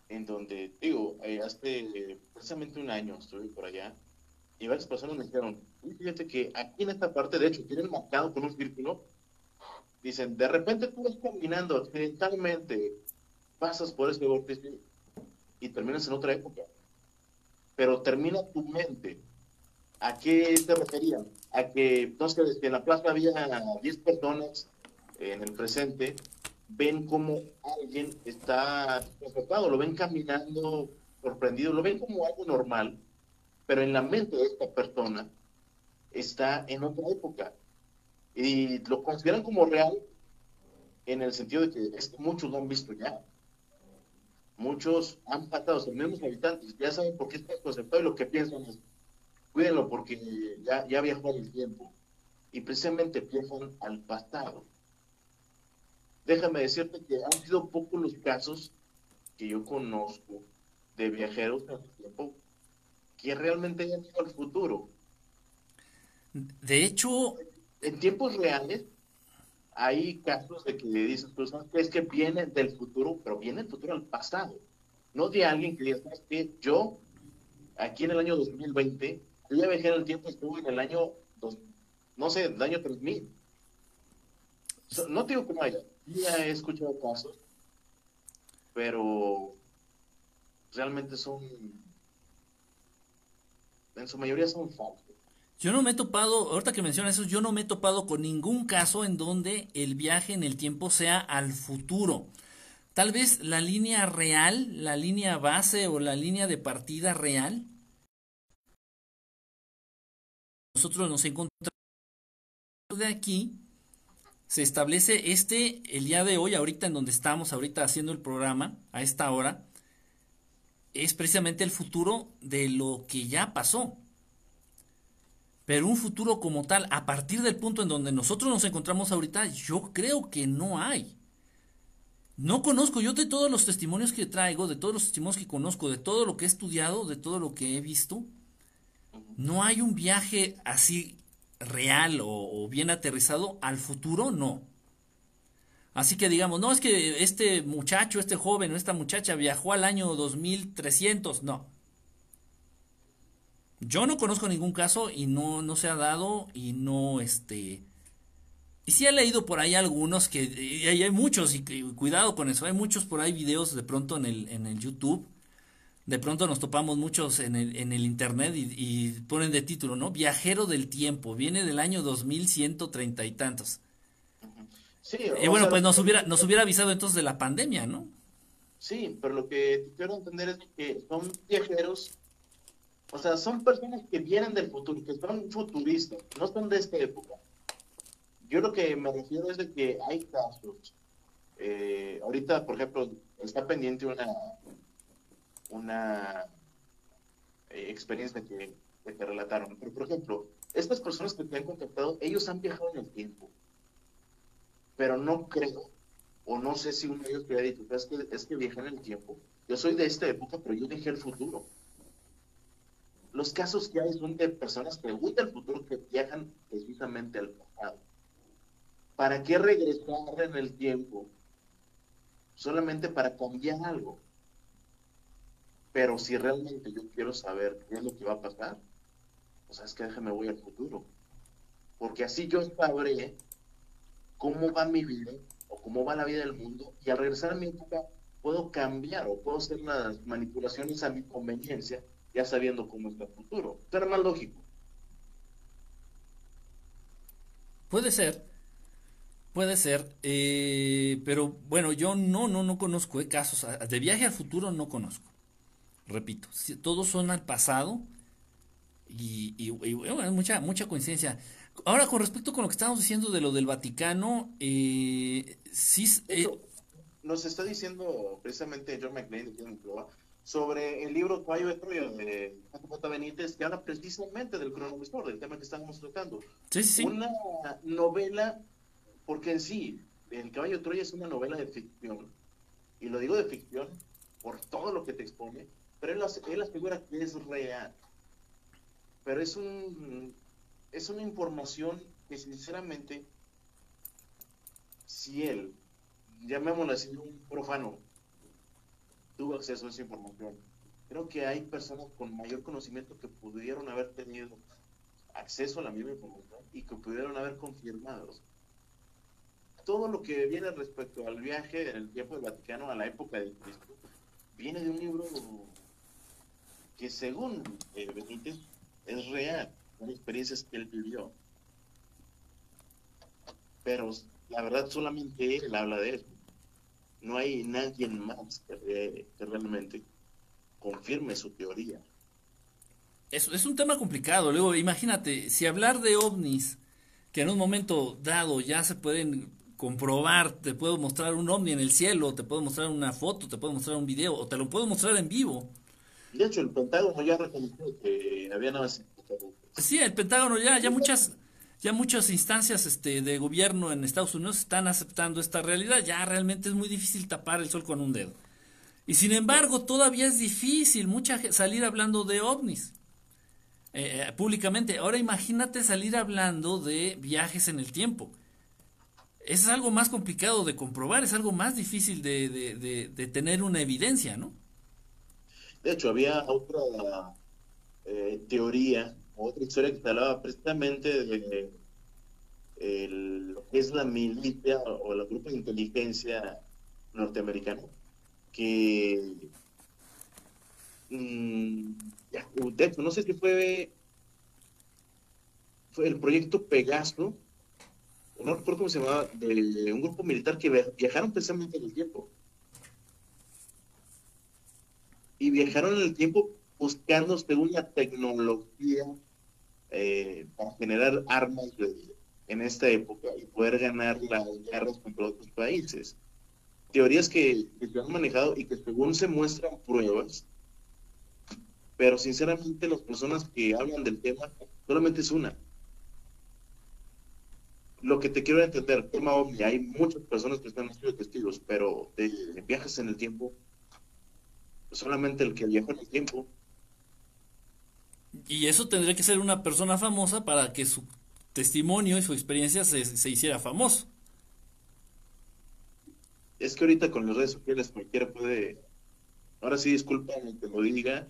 en donde, digo, eh, hace precisamente un año estuve por allá, y varias personas me dijeron, fíjate que aquí en esta parte, de hecho, tienen marcado con un círculo Dicen, de repente tú vas caminando accidentalmente, pasas por ese vórtice y terminas en otra época. Pero termina tu mente. ¿A qué te referían? A que, no sé, en la plaza había 10 personas en el presente, ven como alguien está enfocado, lo ven caminando sorprendido, lo ven como algo normal, pero en la mente de esta persona está en otra época y lo consideran como real en el sentido de que es que muchos lo han visto ya. Muchos han pasado, los mismos habitantes, ya saben por qué está y lo que piensan es, cuídenlo porque ya, ya viajó el tiempo. Y precisamente piensan al pasado. Déjame decirte que han sido pocos los casos que yo conozco de viajeros en el tiempo que realmente hayan ido al futuro. De hecho, en tiempos reales hay casos de que dicen personas que es que viene del futuro, pero viene del futuro al pasado. No de alguien que diga, que yo, aquí en el año 2020, yo ya en el tiempo, estuve en el año, dos, no sé, el año 3000. no digo que no haya, ya he escuchado casos, pero realmente son, en su mayoría son falsos. Yo no me he topado, ahorita que mencionas eso, yo no me he topado con ningún caso en donde el viaje en el tiempo sea al futuro. Tal vez la línea real, la línea base o la línea de partida real. Nosotros nos encontramos de aquí. Se establece este, el día de hoy, ahorita en donde estamos, ahorita haciendo el programa, a esta hora, es precisamente el futuro de lo que ya pasó. Pero un futuro como tal, a partir del punto en donde nosotros nos encontramos ahorita, yo creo que no hay. No conozco, yo de todos los testimonios que traigo, de todos los testimonios que conozco, de todo lo que he estudiado, de todo lo que he visto, no hay un viaje así real o, bien aterrizado al futuro, no. Así que digamos, no es que este muchacho, este joven o esta muchacha viajó al año 2300, no. Yo no conozco ningún caso y no, no se ha dado y no, este... Y sí he leído por ahí algunos que, y hay muchos, y, cuidado con eso, hay muchos por ahí videos de pronto en el, en el YouTube, de pronto nos topamos muchos en el, en el internet y, ponen de título, ¿no? Viajero del tiempo, viene del año 2130 y tantos. Sí, y bueno, pues nos hubiera, nos hubiera avisado entonces de la pandemia, ¿no? Sí, pero lo que quiero entender es que son viajeros o sea, son personas que vienen del futuro, que son futuristas, no son de esta época. Yo lo que me refiero es de que hay casos. Eh, ahorita, por ejemplo, está pendiente una, una eh, experiencia que, que te relataron. Pero, por ejemplo, estas personas que te han contactado, ellos han viajado en el tiempo. Pero no creo, o no sé si uno de ellos te ha dicho, es que, es que viajan en el tiempo. Yo soy de esta época, pero yo dejé el futuro. Los casos que hay son de personas que gustan el futuro que viajan precisamente al pasado. ¿Para qué regresar en el tiempo? Solamente para cambiar algo. Pero si realmente yo quiero saber qué es lo que va a pasar, pues es que déjame voy al futuro. Porque así yo sabré cómo va mi vida o cómo va la vida del mundo y al regresar a mi época puedo cambiar o puedo hacer las manipulaciones a mi conveniencia ya sabiendo cómo está el futuro. Será más lógico. Puede ser, puede ser, eh, pero bueno, yo no, no, no conozco eh, casos de viaje al futuro, no conozco. Repito, todos son al pasado y, y, bueno, mucha, mucha coincidencia. Ahora, con respecto con lo que estábamos diciendo de lo del Vaticano, eh, sí... Eh, nos está diciendo precisamente John McLean sobre el libro Caballo de Troya de J. Benítez, que habla precisamente del cronovisor, del tema que estábamos tratando. Sí, sí. Una novela, porque en sí, El Caballo de Troya es una novela de ficción, y lo digo de ficción por todo lo que te expone, pero él, él asegura que es real. Pero es un es una información que sinceramente, si él, llamémoslo así, un profano, tuvo acceso a esa información, creo que hay personas con mayor conocimiento que pudieron haber tenido acceso a la misma información y que pudieron haber confirmado. Todo lo que viene respecto al viaje en el tiempo del Vaticano a la época de Cristo viene de un libro que según eh, Benítez es real son experiencias que él vivió. Pero la verdad solamente él habla de eso. No hay nadie más que, realmente confirme su teoría. Es, es un tema complicado. Luego, imagínate, si hablar de ovnis, que en un momento dado ya se pueden comprobar, te puedo mostrar un ovni en el cielo, te puedo mostrar una foto, te puedo mostrar un video, o te lo puedo mostrar en vivo. De hecho, el Pentágono ya reconoció que había nada Sí, el Pentágono ya, ya muchas, ya muchas instancias este, de gobierno en Estados Unidos están aceptando esta realidad. Ya realmente es muy difícil tapar el sol con un dedo. Y sin embargo, todavía es difícil mucha salir hablando de ovnis eh, eh, públicamente. Ahora imagínate salir hablando de viajes en el tiempo. Es algo más complicado de comprobar, es algo más difícil de, de, tener una evidencia, ¿no? De hecho, había otra eh, teoría otra historia que se hablaba precisamente de lo que es la milicia o el grupo de inteligencia norteamericano, que mm, de hecho, no sé si fue, fue el proyecto Pegaso, no recuerdo cómo se llamaba, de un grupo militar que viajaron precisamente en el tiempo. Y viajaron en el tiempo buscando una tecnología eh, para generar armas en esta época y poder ganar las guerras contra otros países. Teorías que, se han manejado y que según se muestran pruebas, pero sinceramente las personas que hablan del tema solamente es una. Lo que te quiero entender, tema OVNI, hay muchas personas que están siendo testigos, pero de viajes en el tiempo, solamente el que viajó en el tiempo y eso tendría que ser una persona famosa para que su testimonio y su experiencia se, hiciera famoso. Es que ahorita con las redes sociales cualquiera puede, ahora sí discúlpame que lo diga,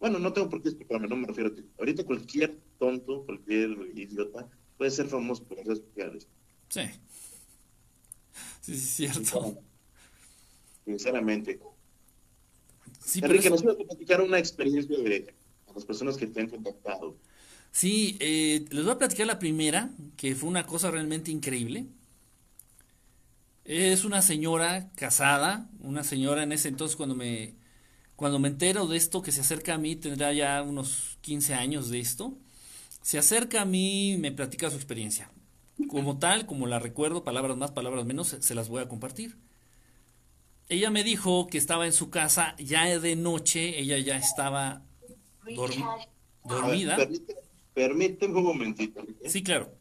bueno, no tengo por qué disculparme, no me refiero a ti. Ahorita cualquier tonto, cualquier idiota puede ser famoso por las redes sociales. Sí. Sí, es cierto. Sinceramente. Sí, Enrique, nos a platicar una experiencia de las personas que te han contactado. Sí, eh, les voy a platicar la primera, que fue una cosa realmente increíble. Es una señora casada, una señora en ese entonces cuando me, cuando me entero de esto, que se acerca a mí, tendrá ya unos 15 años de esto, se acerca a mí y me platica su experiencia. Como tal, como la recuerdo, palabras más, palabras menos, se las voy a compartir. Ella me dijo que estaba en su casa ya de noche, ella ya estaba dormida. permíteme un momentito. Sí, claro.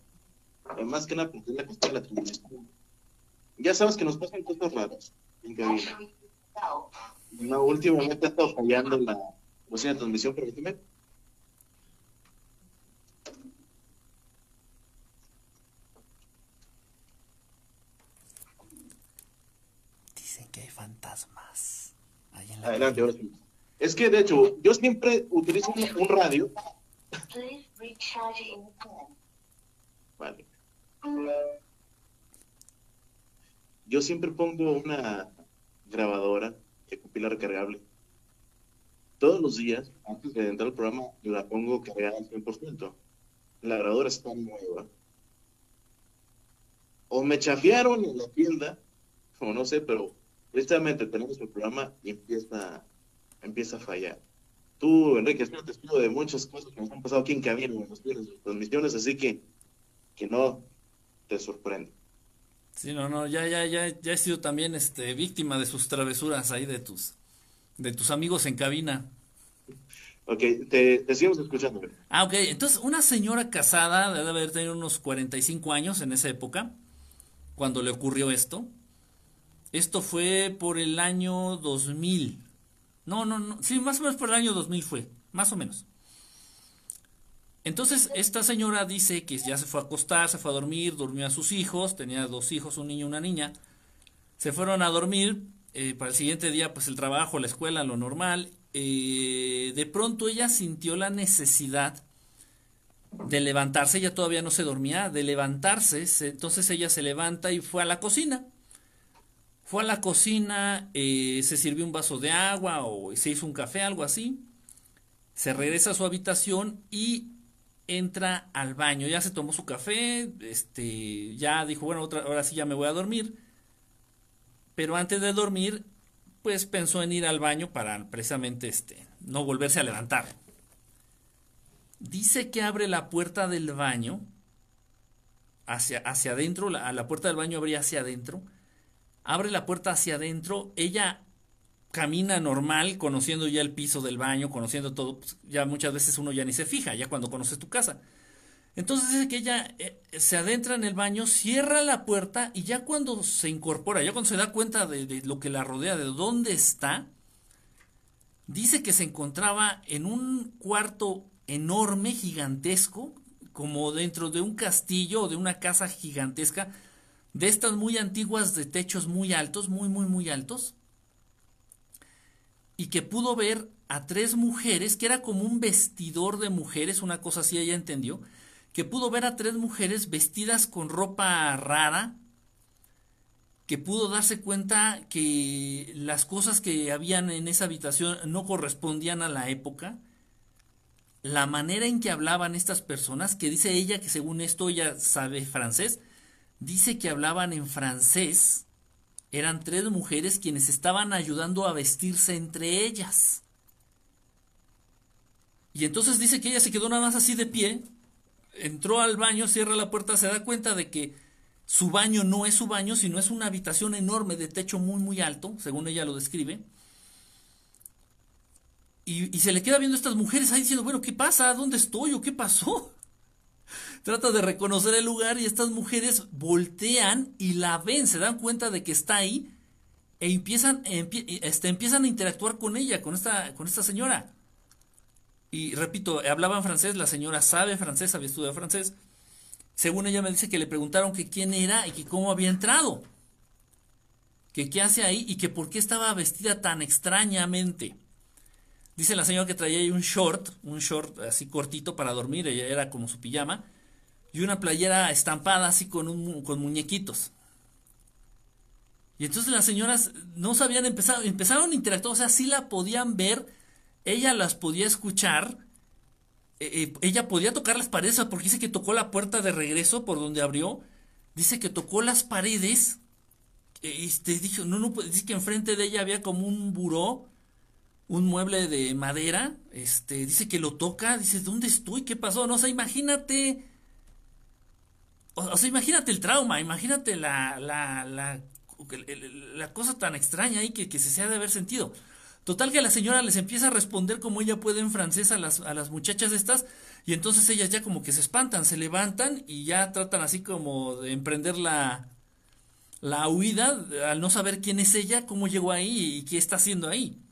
Más que nada, porque la cuestión la transmisión. ya sabes que nos pasan cosas raras en cabina. No, últimamente ha estado fallando la bocina de transmisión, permíteme. Dicen que hay fantasmas. Ahí en la Adelante, ahora sí. Es que de hecho, yo siempre utilizo un, un radio. Vale. Yo siempre pongo una grabadora de pila recargable. Todos los días, antes de entrar al programa, la pongo cargada al 100%. La grabadora está nueva. O me chafiaron en la tienda, o no sé, pero precisamente tenemos el programa y empieza, empieza a fallar. Tú, Enrique, estoy testigo de muchas cosas que nos han pasado aquí en cabina, en las transmisiones, así que que no te sorprende. Sí, no, no, ya, ya, ya, ya he sido también este, víctima de sus travesuras ahí de tus, de tus amigos en cabina. Ok, te, te seguimos escuchando. Ah, ok, entonces una señora casada, debe haber tenido unos 45 años en esa época, cuando le ocurrió esto. Esto fue por el año 2000. No, no, no, sí, más o menos por el año 2000 fue, más o menos. Entonces, esta señora dice que ya se fue a acostar, se fue a dormir, durmió a sus hijos, tenía dos hijos, un niño y una niña. Se fueron a dormir, eh, para el siguiente día, pues el trabajo, la escuela, lo normal. Eh, de pronto ella sintió la necesidad de levantarse, ella todavía no se dormía, de levantarse, se, entonces ella se levanta y fue a la cocina. Fue a la cocina, eh, se sirvió un vaso de agua o se hizo un café, algo así. Se regresa a su habitación y entra al baño, ya se tomó su café, este, ya dijo, bueno, otra, ahora sí ya me voy a dormir. Pero antes de dormir, pues pensó en ir al baño para precisamente este, no volverse a levantar. Dice que abre la puerta del baño hacia, hacia adentro, la, la puerta del baño abría hacia adentro. Abre la puerta hacia adentro, ella camina normal, conociendo ya el piso del baño, conociendo todo, pues ya muchas veces uno ya ni se fija, ya cuando conoces tu casa. Entonces dice que ella eh, se adentra en el baño, cierra la puerta y ya cuando se incorpora, ya cuando se da cuenta de, de lo que la rodea, de dónde está, dice que se encontraba en un cuarto enorme, gigantesco, como dentro de un castillo o de una casa gigantesca, de estas muy antiguas de techos muy altos, muy, muy, muy altos y que pudo ver a tres mujeres, que era como un vestidor de mujeres, una cosa así ella entendió, que pudo ver a tres mujeres vestidas con ropa rara, que pudo darse cuenta que las cosas que habían en esa habitación no correspondían a la época, la manera en que hablaban estas personas, que dice ella que según esto ella sabe francés, dice que hablaban en francés, eran tres mujeres quienes estaban ayudando a vestirse entre ellas. Y entonces dice que ella se quedó nada más así de pie, entró al baño, cierra la puerta, se da cuenta de que su baño no es su baño, sino es una habitación enorme de techo muy, muy alto, según ella lo describe. Y, se le queda viendo a estas mujeres ahí diciendo, bueno, ¿qué pasa? ¿Dónde estoy? ¿O qué pasó? Trata de reconocer el lugar y estas mujeres voltean y la ven, se dan cuenta de que está ahí e empiezan, empie, este, empiezan a interactuar con ella, con esta, con esta señora. Y repito, hablaban francés, la señora sabe francés, había estudiado francés. Según ella me dice que le preguntaron que quién era y que cómo había entrado. Que qué hace ahí y que por qué estaba vestida tan extrañamente. Dice la señora que traía ahí un short, un short así cortito para dormir, ella era como su pijama, y una playera estampada así con, un, con muñequitos. Y entonces las señoras no sabían empezar, empezaron a interactuar, o sea, sí la podían ver, ella las podía escuchar, eh, eh, ella podía tocar las paredes, porque dice que tocó la puerta de regreso por donde abrió, dice que tocó las paredes, este, dijo, no, no, dice que enfrente de ella había como un buró, un mueble de madera, este, dice que lo toca, dice, ¿dónde estoy? ¿Qué pasó? No, o sea, imagínate, o, sea, imagínate el trauma, imagínate la, la, la, la cosa tan extraña ahí que, que se ha de haber sentido. Total que la señora les empieza a responder como ella puede en francés a las, a las muchachas estas, y entonces ellas ya como que se espantan, se levantan y ya tratan así como de emprender la, la huida al no saber quién es ella, cómo llegó ahí y qué está haciendo ahí.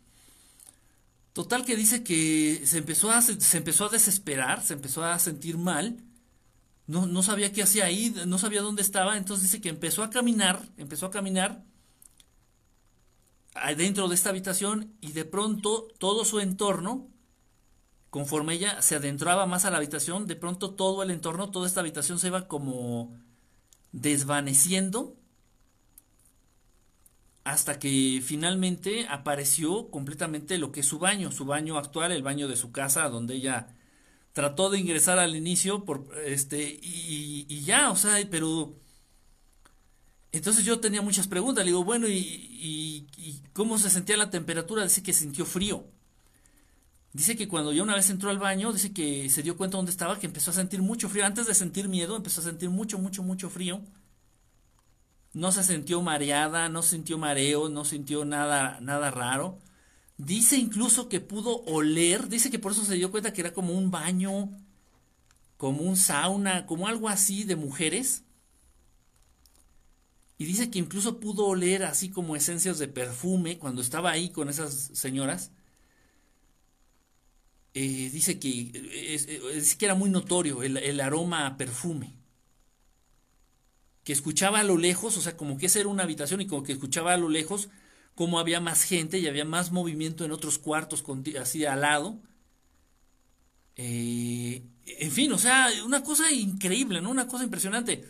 Total que dice que se empezó a, se empezó a desesperar, se empezó a sentir mal, no, no sabía qué hacía ahí, no sabía dónde estaba, entonces dice que empezó a caminar, empezó a caminar dentro de esta habitación y de pronto todo su entorno, conforme ella se adentraba más a la habitación, de pronto todo el entorno, toda esta habitación se iba como desvaneciendo hasta que finalmente apareció completamente lo que es su baño, su baño actual, el baño de su casa, donde ella trató de ingresar al inicio por este y, ya, o sea, pero entonces yo tenía muchas preguntas, le digo, bueno, ¿y, y, y cómo se sentía la temperatura? Dice que sintió frío. Dice que cuando ya una vez entró al baño, dice que se dio cuenta dónde estaba, que empezó a sentir mucho frío. Antes de sentir miedo, empezó a sentir mucho, mucho, mucho frío no se sintió mareada, no sintió mareo, no sintió nada, nada raro. Dice incluso que pudo oler, dice que por eso se dio cuenta que era como un baño, como un sauna, como algo así de mujeres. Y dice que incluso pudo oler así como esencias de perfume cuando estaba ahí con esas señoras. Eh, dice que, eh, que era muy notorio el, el aroma a perfume que escuchaba a lo lejos, o sea, como que esa era una habitación y como que escuchaba a lo lejos cómo había más gente y había más movimiento en otros cuartos así al lado. Eh, en fin, o sea, una cosa increíble, ¿no? Una cosa impresionante.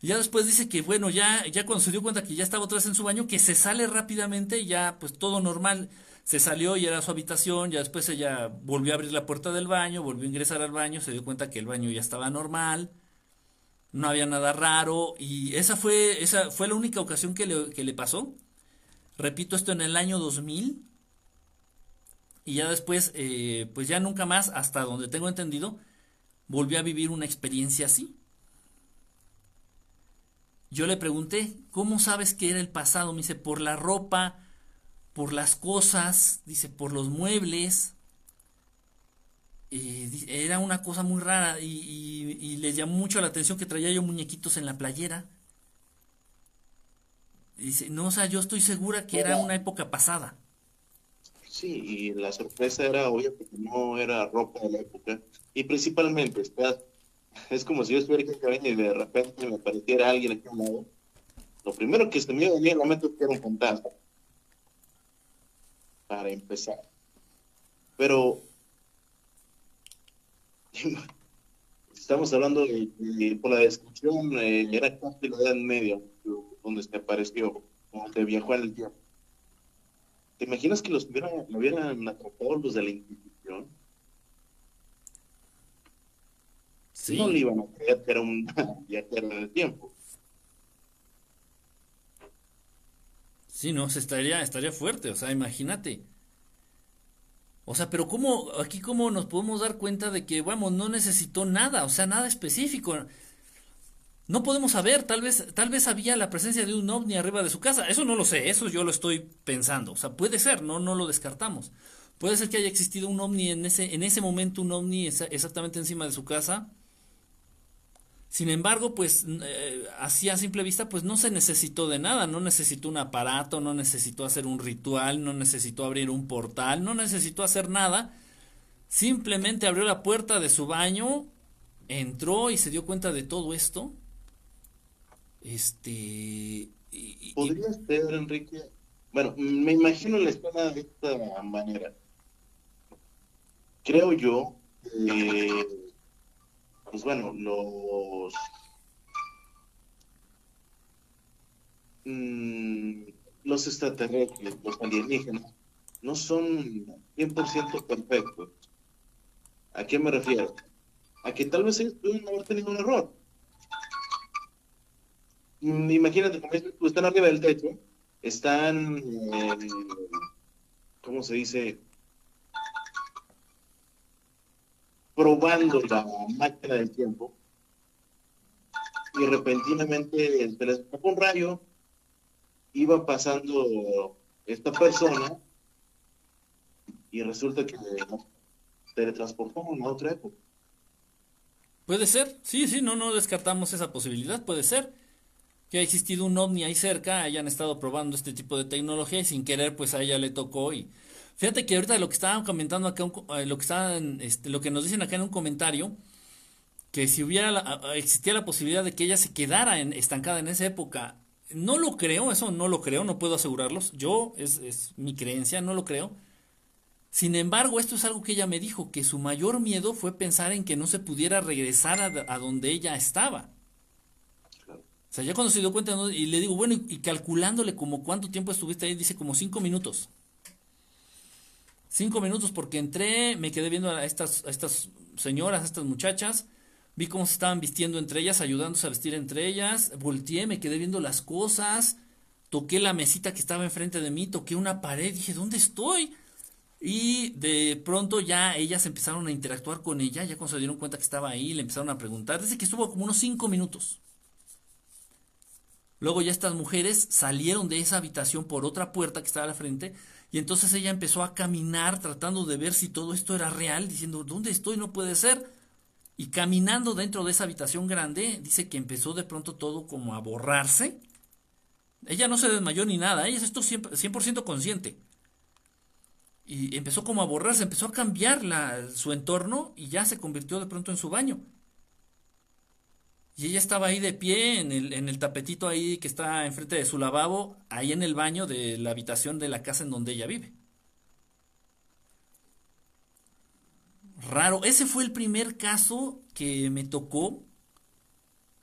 Ya después dice que, bueno, ya, ya cuando se dio cuenta que ya estaba otra vez en su baño, que se sale rápidamente ya, pues todo normal. Se salió y era su habitación, ya después ella volvió a abrir la puerta del baño, volvió a ingresar al baño, se dio cuenta que el baño ya estaba normal no había nada raro y esa fue, esa fue la única ocasión que le, que le pasó. Repito esto en el año 2000 y ya después, eh, pues ya nunca más, hasta donde tengo entendido, volvió a vivir una experiencia así. Yo le pregunté, ¿cómo sabes que era el pasado? Me dice, por la ropa, por las cosas, dice, por los muebles, eh, era una cosa muy rara y, les llamó mucho la atención que traía yo muñequitos en la playera. dice, no, o sea, yo estoy segura que era una época pasada. Sí, y la sorpresa era obvia porque no era ropa de la época. Y principalmente, es como si yo estuviera aquí y de repente me apareciera alguien aquí a un lado. Lo primero que se me venía en la mente era un fantasma. Para empezar. Pero Estamos hablando de, por la descripción, eh, era casi la edad media, donde se apareció, donde viajó en el tiempo. ¿Te imaginas que los hubieran, lo hubieran atrapado los de la Inquisición? Sí. No le iban a creer que era un viajero en el tiempo. Sí, no, se estaría, estaría fuerte, o sea, imagínate. O sea, pero cómo, aquí cómo nos podemos dar cuenta de que, vamos, no necesitó nada, o sea, nada específico. No podemos saber, tal vez, tal vez había la presencia de un ovni arriba de su casa. Eso no lo sé, eso yo lo estoy pensando. O sea, puede ser, no, no lo descartamos. Puede ser que haya existido un ovni en ese, en ese momento, un ovni exactamente encima de su casa sin embargo, pues eh, así a simple vista, pues no se necesitó de nada, no necesitó un aparato, no necesitó hacer un ritual, no necesitó abrir un portal, no necesitó hacer nada. Simplemente abrió la puerta de su baño, entró y se dio cuenta de todo esto. Este. Podría ser, Enrique. Bueno, me imagino la escena de esta manera. Creo yo que pues bueno, los mm, los extraterrestres, los alienígenas, no son 100% perfectos. ¿A qué me refiero? A que tal vez ellos pueden haber tenido un error. Mm, imagínate, como están arriba del techo, están, eh, ¿cómo se dice? Probando la máquina del tiempo y repentinamente se les escapó un rayo, iba pasando esta persona y resulta que teletransportó a otra época. Puede ser, sí, sí, no, no descartamos esa posibilidad, puede ser. que ha existido un ovni ahí cerca, hayan estado probando este tipo de tecnología y sin querer pues a ella le tocó y fíjate que ahorita lo que estaban comentando acá, eh, lo que estaban, este, lo que nos dicen acá en un comentario, que si hubiera existía la posibilidad de que ella se quedara estancada en esa época, no lo creo, eso no lo creo, no puedo asegurarlos, yo es, mi creencia, no lo creo. Sin embargo, esto es algo que ella me dijo, que su mayor miedo fue pensar en que no se pudiera regresar a donde ella estaba. O sea, ya cuando se dio cuenta, y le digo, bueno, y, calculándole como cuánto tiempo estuviste ahí, dice como cinco minutos. Cinco minutos porque entré, me quedé viendo a estas, estas señoras, a estas muchachas, vi cómo se estaban vistiendo entre ellas, ayudándose a vestir entre ellas, volteé, me quedé viendo las cosas, toqué la mesita que estaba enfrente de mí, toqué una pared, dije, ¿dónde estoy? Y de pronto ya ellas empezaron a interactuar con ella, ya cuando se dieron cuenta que estaba ahí, le empezaron a preguntar, dice que estuvo como unos cinco minutos. Luego ya estas mujeres salieron de esa habitación por otra puerta que estaba al frente y entonces ella empezó a caminar tratando de ver si todo esto era real, diciendo, ¿dónde estoy? No puede ser. Y caminando dentro de esa habitación grande, dice que empezó de pronto todo como a borrarse. Ella no se desmayó ni nada, ella es esto 100%, consciente. Y empezó como a borrarse, empezó a cambiar la, su entorno y ya se convirtió de pronto en su baño. Y ella estaba ahí de pie en el, en el tapetito ahí que está enfrente de su lavabo, ahí en el baño de la habitación de la casa en donde ella vive. Raro, ese fue el primer caso que me tocó,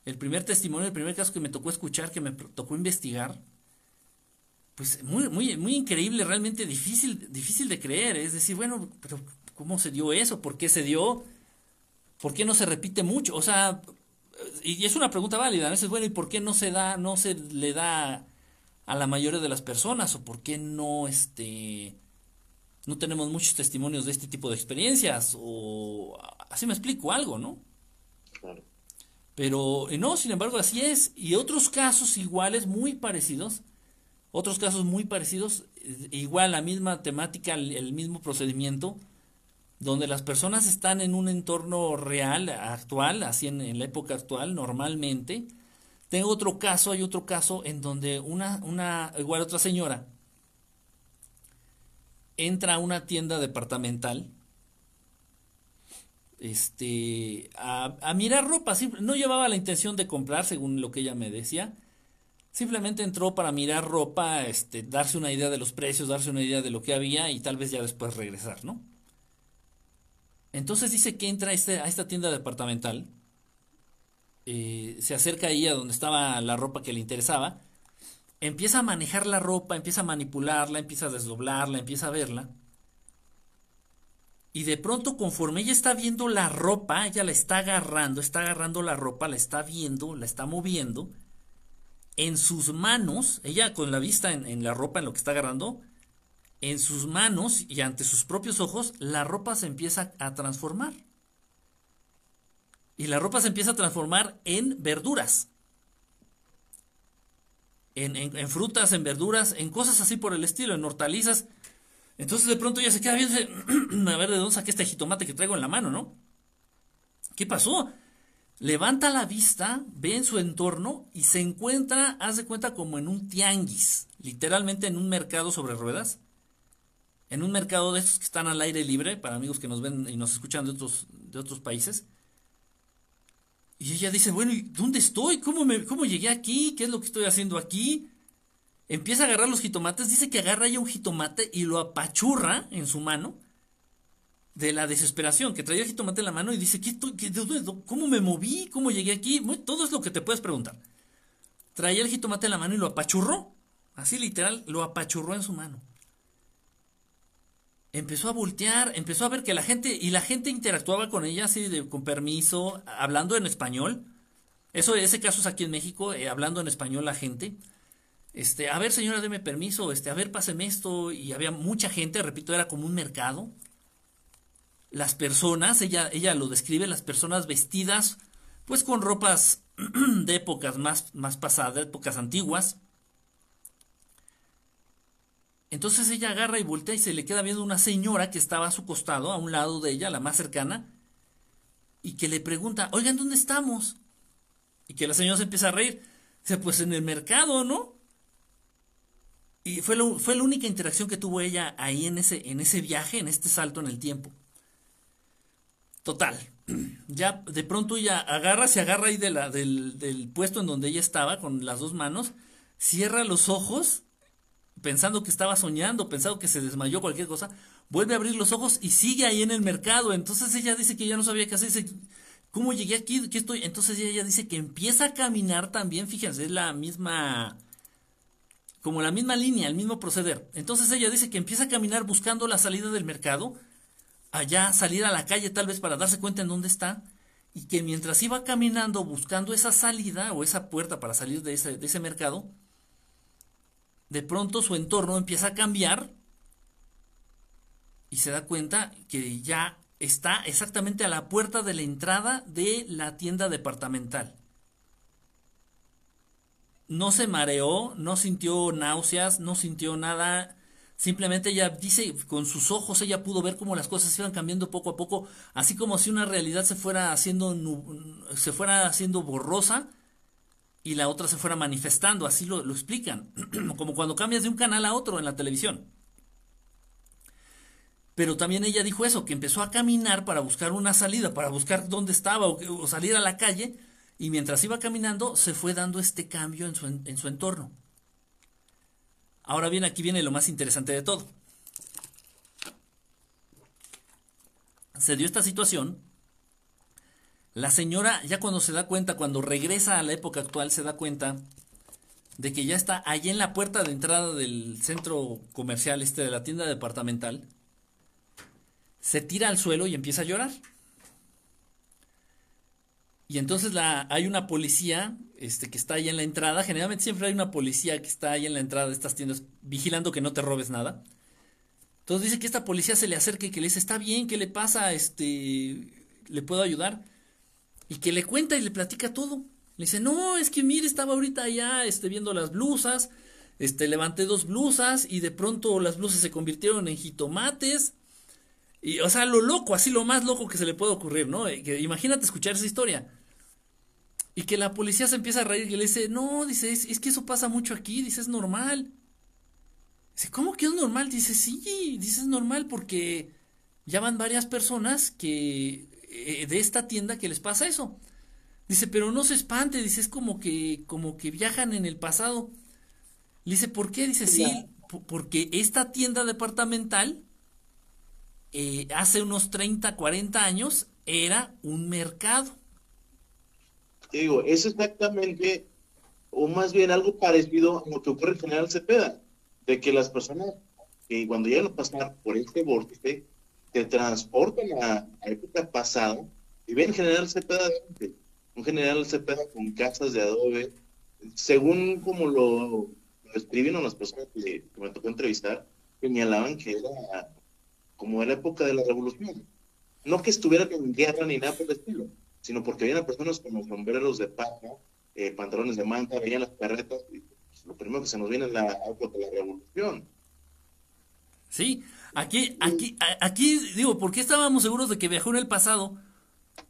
el primer testimonio, el primer caso que me tocó escuchar, que me tocó investigar. Pues muy, muy, muy increíble, realmente difícil, difícil de creer. Es decir, bueno, pero ¿cómo se dio eso? ¿Por qué se dio? ¿Por qué no se repite mucho? O sea, y es una pregunta válida, ¿no? Es bueno, ¿y por qué no se da, no se le da a la mayoría de las personas? ¿O por qué no, este, no tenemos muchos testimonios de este tipo de experiencias? O así me explico algo, ¿no? Claro. Pero no, sin embargo, así es. Y otros casos iguales, muy parecidos, otros casos muy parecidos, eh, igual la misma temática, el mismo procedimiento, donde las personas están en un entorno real, actual, así en, la época actual, normalmente. Tengo otro caso, hay otro caso en donde una, una, igual otra señora, entra a una tienda departamental, este, a, mirar ropa, no llevaba la intención de comprar, según lo que ella me decía, simplemente entró para mirar ropa, este, darse una idea de los precios, darse una idea de lo que había y tal vez ya después regresar, ¿no? Entonces dice que entra a, este, esta tienda departamental, eh, se acerca ahí a donde estaba la ropa que le interesaba, empieza a manejar la ropa, empieza a manipularla, empieza a desdoblarla, empieza a verla. Y de pronto, conforme ella está viendo la ropa, ella la está agarrando, está agarrando la ropa, la está viendo, la está moviendo. En sus manos, ella con la vista en la ropa, en lo que está agarrando, en sus manos y ante sus propios ojos, la ropa se empieza a transformar. Y la ropa se empieza a transformar en verduras. En, frutas, en verduras, en cosas así por el estilo, en hortalizas. Entonces de pronto ya se queda viendo, a ver de dónde saqué este jitomate que traigo en la mano, ¿no? ¿Qué pasó? Levanta la vista, ve en su entorno y se encuentra, haz de cuenta, como en un tianguis, literalmente en un mercado sobre ruedas en un mercado de estos que están al aire libre, para amigos que nos ven y nos escuchan de otros, de otros países. Y ella dice, bueno, ¿y dónde estoy? ¿Cómo, ¿Cómo llegué aquí? ¿Qué es lo que estoy haciendo aquí? Empieza a agarrar los jitomates, dice que agarra ya un jitomate y lo apachurra en su mano de la desesperación, que traía el jitomate en la mano y dice, ¿qué, qué, ¿cómo me moví? ¿Cómo llegué aquí? todo es lo que te puedes preguntar. Traía el jitomate en la mano y lo apachurró, así literal, lo apachurró en su mano empezó a voltear, empezó a ver que la gente, y la gente interactuaba con ella así de, con permiso, hablando en español. Eso, ese caso es aquí en México, eh, hablando en español la gente. Este, a ver señora, deme permiso, este, a ver, páseme esto, y había mucha gente, repito, era como un mercado. Las personas, ella, ella lo describe, las personas vestidas, pues con ropas de épocas más, más pasadas, épocas antiguas, entonces ella agarra y voltea y se le queda viendo una señora que estaba a su costado, a un lado de ella, la más cercana, y que le pregunta, oigan, ¿dónde estamos? Y que la señora se empieza a reír. Dice, pues en el mercado, ¿no? Y fue, fue la única interacción que tuvo ella ahí en ese, en ese viaje, en este salto en el tiempo. Total. Ya de pronto ella agarra, se agarra ahí del puesto en donde ella estaba con las dos manos, cierra los ojos, pensando que estaba soñando, pensando que se desmayó cualquier cosa, vuelve a abrir los ojos y sigue ahí en el mercado. Entonces ella dice que ya no sabía qué hacer. Dice, ¿cómo llegué aquí? ¿Qué estoy? Entonces ella dice que empieza a caminar también, fíjense, es la misma, como la misma línea, el mismo proceder. Entonces ella dice que empieza a caminar buscando la salida del mercado, allá salir a la calle tal vez para darse cuenta en dónde está, y que mientras iba caminando buscando esa salida o esa puerta para salir de ese, de ese mercado, de pronto su entorno empieza a cambiar y se da cuenta que ya está exactamente a la puerta de la entrada de la tienda departamental. No se mareó, no sintió náuseas, no sintió nada. Simplemente ella dice, con sus ojos ella pudo ver cómo las cosas iban cambiando poco a poco, así como si una realidad se fuera haciendo, se fuera haciendo borrosa y la otra se fuera manifestando, así lo, lo explican, como cuando cambias de un canal a otro en la televisión. Pero también ella dijo eso, que empezó a caminar para buscar una salida, para buscar dónde estaba o, salir a la calle, y mientras iba caminando se fue dando este cambio en su, en su entorno. Ahora bien, aquí viene lo más interesante de todo. Se dio esta situación. La señora, ya cuando se da cuenta, cuando regresa a la época actual, se da cuenta de que ya está allí en la puerta de entrada del centro comercial, este de la tienda departamental. Se tira al suelo y empieza a llorar. Y entonces la, hay una policía este, que está ahí en la entrada. Generalmente siempre hay una policía que está ahí en la entrada de estas tiendas vigilando que no te robes nada. Entonces dice que esta policía se le acerca y que le dice, está bien, ¿qué le pasa? Este, ¿Le puedo ayudar? Y que le cuenta y le platica todo. Le dice, no, es que mire, estaba ahorita allá este, viendo las blusas. Este, levanté dos blusas y de pronto las blusas se convirtieron en jitomates. Y, o sea, lo loco, así lo más loco que se le puede ocurrir, ¿no? Que, imagínate escuchar esa historia. Y que la policía se empieza a reír y le dice, no, dice, es, es que eso pasa mucho aquí, dice, es normal. Dice, ¿cómo que es normal? Dice, sí, dice, es normal porque ya van varias personas que eh, de esta tienda que les pasa eso. Dice, pero no se espante, dice, es como que, como que viajan en el pasado. Le dice, ¿por qué? Dice, sí, porque esta tienda departamental eh, hace unos 30, 40 años era un mercado digo, es exactamente, o más bien algo parecido a lo que ocurre en General Cepeda, de que las personas que cuando llegan a pasar por este vórtice, se transportan a, época pasada y ven General Cepeda de un General Cepeda con casas de adobe, según como lo, escribieron las personas que, me tocó entrevistar, señalaban que era como la época de la revolución. No que estuvieran en guerra ni nada por el estilo, sino porque había personas con los sombreros de paja, eh, pantalones de manta, veían las carretas, y pues, lo primero que se nos viene es la época de la revolución. Sí, aquí, aquí, aquí digo, ¿por qué estábamos seguros de que viajó en el pasado?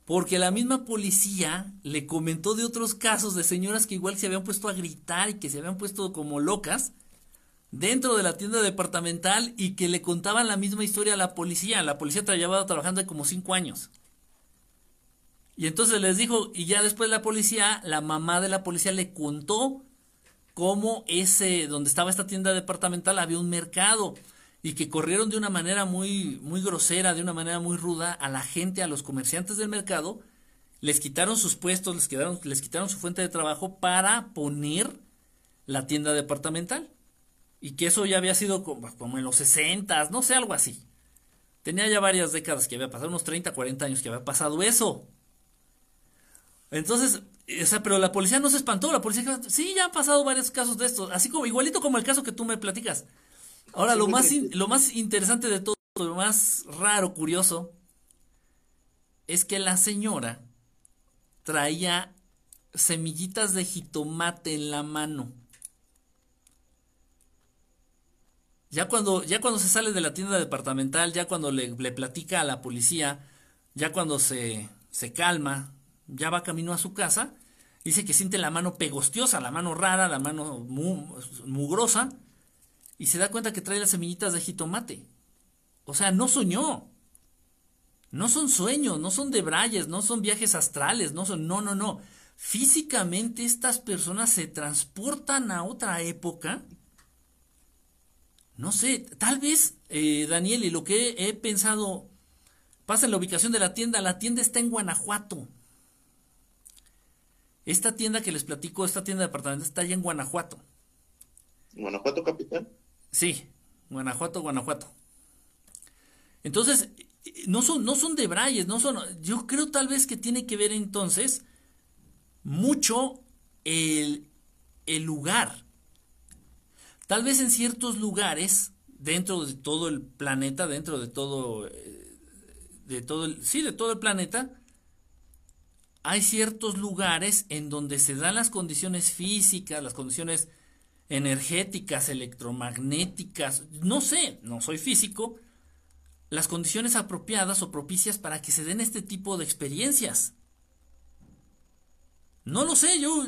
Porque la misma policía le comentó de otros casos de señoras que igual se habían puesto a gritar y que se habían puesto como locas dentro de la tienda departamental y que le contaban la misma historia a la policía. La policía llevaba trabajando como cinco años. Y entonces les dijo, y ya después la policía, la mamá de la policía le contó cómo ese, donde estaba esta tienda departamental, había un mercado y que corrieron de una manera muy, muy grosera, de una manera muy ruda a la gente, a los comerciantes del mercado, les quitaron sus puestos, les, les quitaron su fuente de trabajo para poner la tienda departamental. Y que eso ya había sido como, en los 60, no sé, algo así. Tenía ya varias décadas que había pasado, unos 30, 40 años que había pasado eso. Entonces, o pero la policía no se espantó, la policía sí, ya han pasado varios casos de estos, así como igualito como el caso que tú me platicas. Ahora, lo más, lo más interesante de todo, lo más raro, curioso, es que la señora traía semillitas de jitomate en la mano. Ya cuando, ya cuando se sale de la tienda departamental, ya cuando le, le platica a la policía, ya cuando se, se calma, ya va camino a su casa, Dice que siente la mano pegostiosa, la mano rara, la mano mugrosa. Y se da cuenta que trae las semillitas de jitomate. O sea, no soñó. No son sueños, no son debrayes, no son viajes astrales, no son, no, no, no. Físicamente estas personas se transportan a otra época. No sé, tal vez, eh, Daniel, y lo que he pensado, pasa en la ubicación de la tienda, la tienda está en Guanajuato. Esta tienda que les platico, esta tienda de departamentos está allá en Guanajuato. ¿Guanajuato capital? Sí, Guanajuato, Guanajuato. Entonces, no son, no son de Brayes, no son. Yo creo tal vez que tiene que ver entonces mucho el, el lugar. Tal vez en ciertos lugares, dentro de todo el planeta, dentro de todo, eh, de todo el, sí, de todo el planeta, hay ciertos lugares en donde se dan las condiciones físicas, las condiciones energéticas, electromagnéticas, no sé, no soy físico, las condiciones apropiadas o propicias para que se den este tipo de experiencias. No lo sé, yo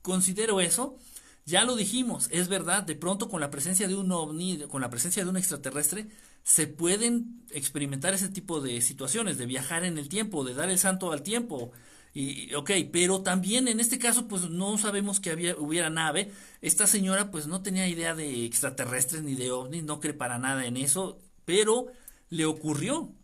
considero eso. Ya lo dijimos, es verdad, de pronto con la presencia de un ovni, con la presencia de un extraterrestre, se pueden experimentar ese tipo de situaciones, de viajar en el tiempo, de dar el santo al tiempo. Y, ok, pero también en este caso, pues no sabemos que había, hubiera nave. Esta señora, pues no tenía idea de extraterrestres ni de ovnis, no cree para nada en eso, pero le ocurrió.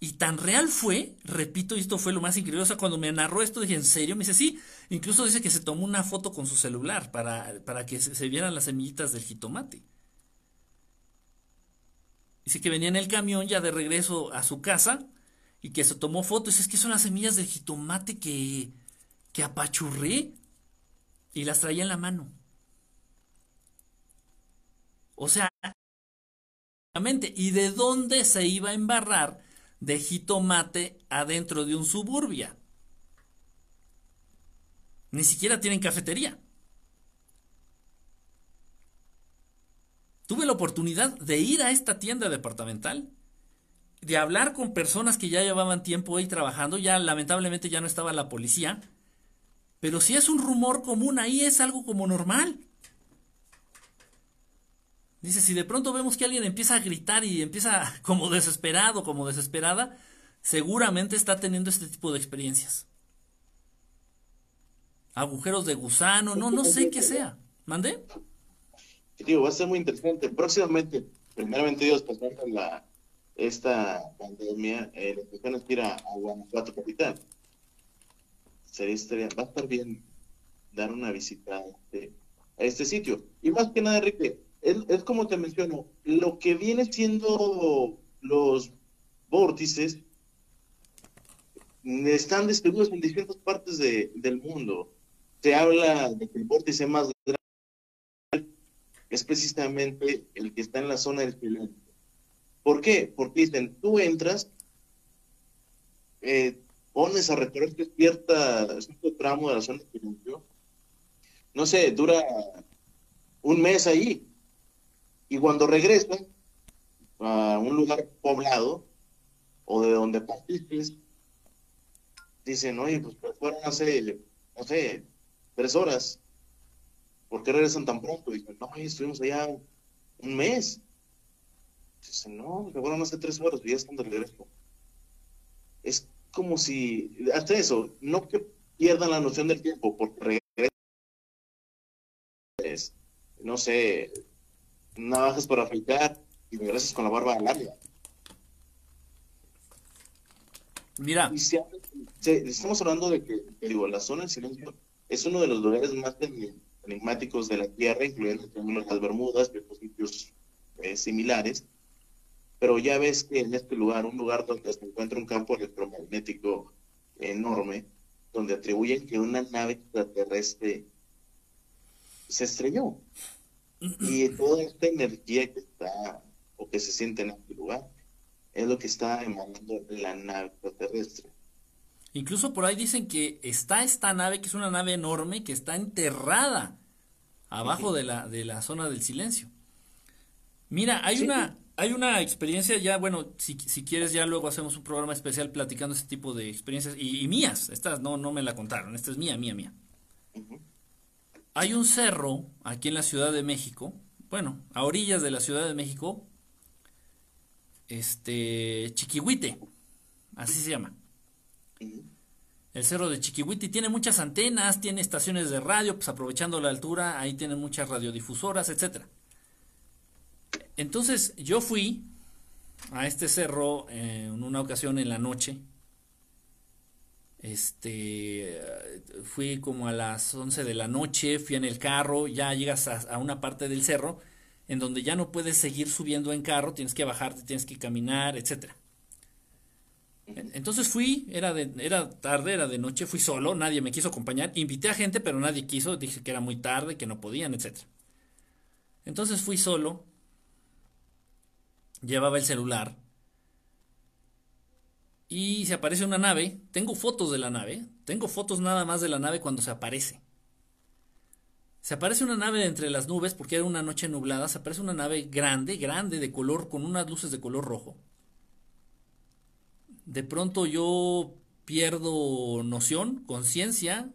Y tan real fue, repito, y esto fue lo más increíble, o sea, cuando me narró esto dije, ¿en serio? Me dice, sí, incluso dice que se tomó una foto con su celular para, para que se, vieran las semillitas del jitomate. Dice que venía en el camión ya de regreso a su casa y que se tomó fotos. Es que son las semillas del jitomate que, que apachurré y las traía en la mano. O sea, ¿Y de dónde se iba a embarrar de jitomate adentro de un suburbia? Ni siquiera tienen cafetería. Tuve la oportunidad de ir a esta tienda departamental, de hablar con personas que ya llevaban tiempo ahí trabajando, ya lamentablemente ya no estaba la policía, pero si es un rumor común ahí es algo como normal. Dice, si de pronto vemos que alguien empieza a gritar y empieza como desesperado, como desesperada, seguramente está teniendo este tipo de experiencias. Agujeros de gusano, no, no sé qué sea. ¿Mande? Digo, va a ser muy interesante. Próximamente, primeramente Dios, pues la, esta pandemia, eh, la es ir a, Guanajuato Capital. Sería, sería, va a estar bien dar una visita a este, a este sitio. Y más que nada, Enrique, es, como te menciono, lo que viene siendo los vórtices están distribuidos en distintas partes del mundo. Se habla de que el vórtice más grande es precisamente el que está en la zona del silencio. ¿Por qué? Porque dicen, tú entras, eh, pones a recorrer cierta, cierto tramo de la zona del silencio, no sé, dura un mes ahí, y cuando regresan a un lugar poblado o de donde partiste, dicen, oye, pues, pues fueron hace, no sé, tres horas. ¿Por qué regresan tan pronto? Dicen, no, estuvimos allá un mes. Dicen, no, se fueron hace tres horas y ya están de regreso. Es como si, hasta eso, no que pierdan la noción del tiempo, porque regresan, no sé, navajas para afeitar y regresas con la barba larga. Mira. estamos hablando de que, digo, la zona del silencio es uno de los lugares más enigmáticos de la Tierra, incluyendo las Bermudas y otros sitios eh, similares. Pero ya ves que en este lugar, un lugar donde se encuentra un campo electromagnético enorme, donde atribuyen que una nave extraterrestre se estrelló. Y toda esta energía que está o que se siente en este lugar es lo que está emanando la nave extraterrestre. Incluso por ahí dicen que está esta nave, que es una nave enorme, que está enterrada abajo de, la, de la zona del silencio. Mira, hay una hay una experiencia ya, bueno, si, si quieres ya luego hacemos un programa especial platicando ese tipo de experiencias y, y mías, estas no, no me la contaron, esta es mía, mía, mía. Hay un cerro aquí en la Ciudad de México, bueno, a orillas de la Ciudad de México, este, Chiquihuite, así se llama. El cerro de Chiquihuite tiene muchas antenas, tiene estaciones de radio, pues aprovechando la altura, ahí tienen muchas radiodifusoras, etcétera. Entonces yo fui a este cerro eh, en una ocasión en la noche. Este, fui como a las 11 de la noche, fui en el carro, ya llegas a, a una parte del cerro en donde ya no puedes seguir subiendo en carro, tienes que bajarte, tienes que caminar, etcétera. En- Entonces fui, era de, era tarde, era de noche, fui solo, nadie me quiso acompañar, invité a gente, pero nadie quiso, dije que era muy tarde, que no podían, etcétera. Entonces fui solo, llevaba el celular y se aparece una nave, tengo fotos de la nave, tengo fotos nada más de la nave cuando se aparece. Se aparece una nave entre las nubes porque era una noche nublada, se aparece una nave grande, grande de color con unas luces de color rojo. De pronto yo pierdo noción, conciencia,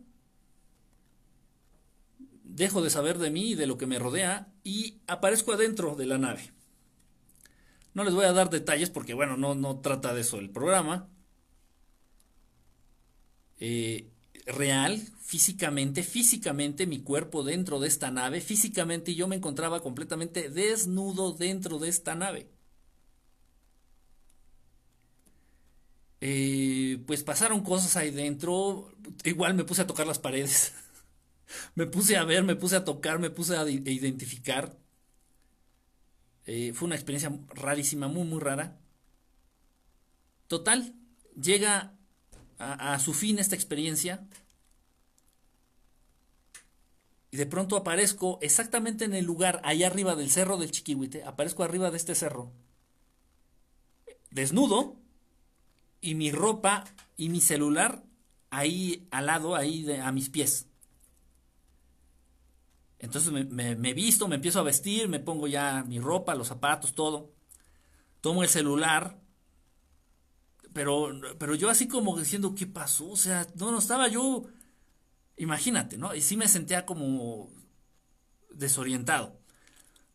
dejo de saber de mí y de lo que me rodea y aparezco adentro de la nave. No les voy a dar detalles porque, bueno, no, no trata de eso el programa. Eh, real, físicamente, físicamente mi cuerpo dentro de esta nave, físicamente yo me encontraba completamente desnudo dentro de esta nave. Eh, pues pasaron cosas ahí dentro, igual me puse a tocar las paredes, me puse a ver, me puse a tocar, me puse a identificar. Eh, fue una experiencia rarísima, muy, muy rara. Total, llega a, su fin esta experiencia. Y de pronto aparezco exactamente en el lugar, allá arriba del cerro del Chiquihuite, aparezco arriba de este cerro, desnudo, y mi ropa y mi celular ahí al lado, ahí a mis pies. Entonces me, visto, me empiezo a vestir, me pongo ya mi ropa, los zapatos, todo. Tomo el celular, pero, pero yo así como diciendo, ¿qué pasó? O sea, no, no estaba yo, imagínate, ¿no? Y sí me sentía como desorientado.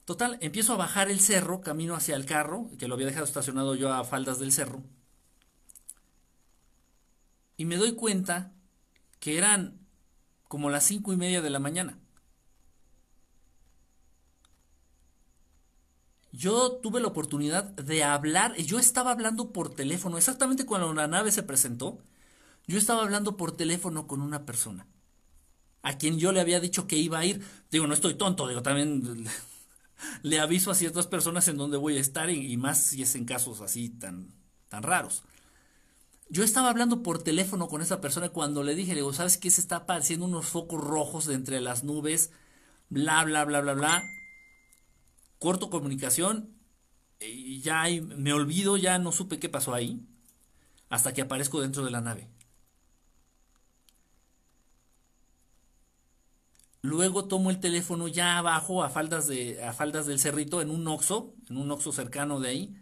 Total, empiezo a bajar el cerro, camino hacia el carro, que lo había dejado estacionado yo a faldas del cerro. Y me doy cuenta que eran como las cinco y media de la mañana. Yo tuve la oportunidad de hablar, yo estaba hablando por teléfono, exactamente cuando la nave se presentó, yo estaba hablando por teléfono con una persona, a quien yo le había dicho que iba a ir. Digo, no estoy tonto, digo, también le aviso a ciertas personas en donde voy a estar y, y más si es en casos así tan, tan raros. Yo estaba hablando por teléfono con esa persona cuando le dije, le digo, ¿sabes qué? Se está apareciendo unos focos rojos de entre las nubes, bla, bla, bla, bla, bla. Corto comunicación y ya me olvido, ya no supe qué pasó ahí, hasta que aparezco dentro de la nave. Luego tomo el teléfono ya abajo, a faldas, de, a faldas del cerrito, en un oxo, en un oxo cercano de ahí.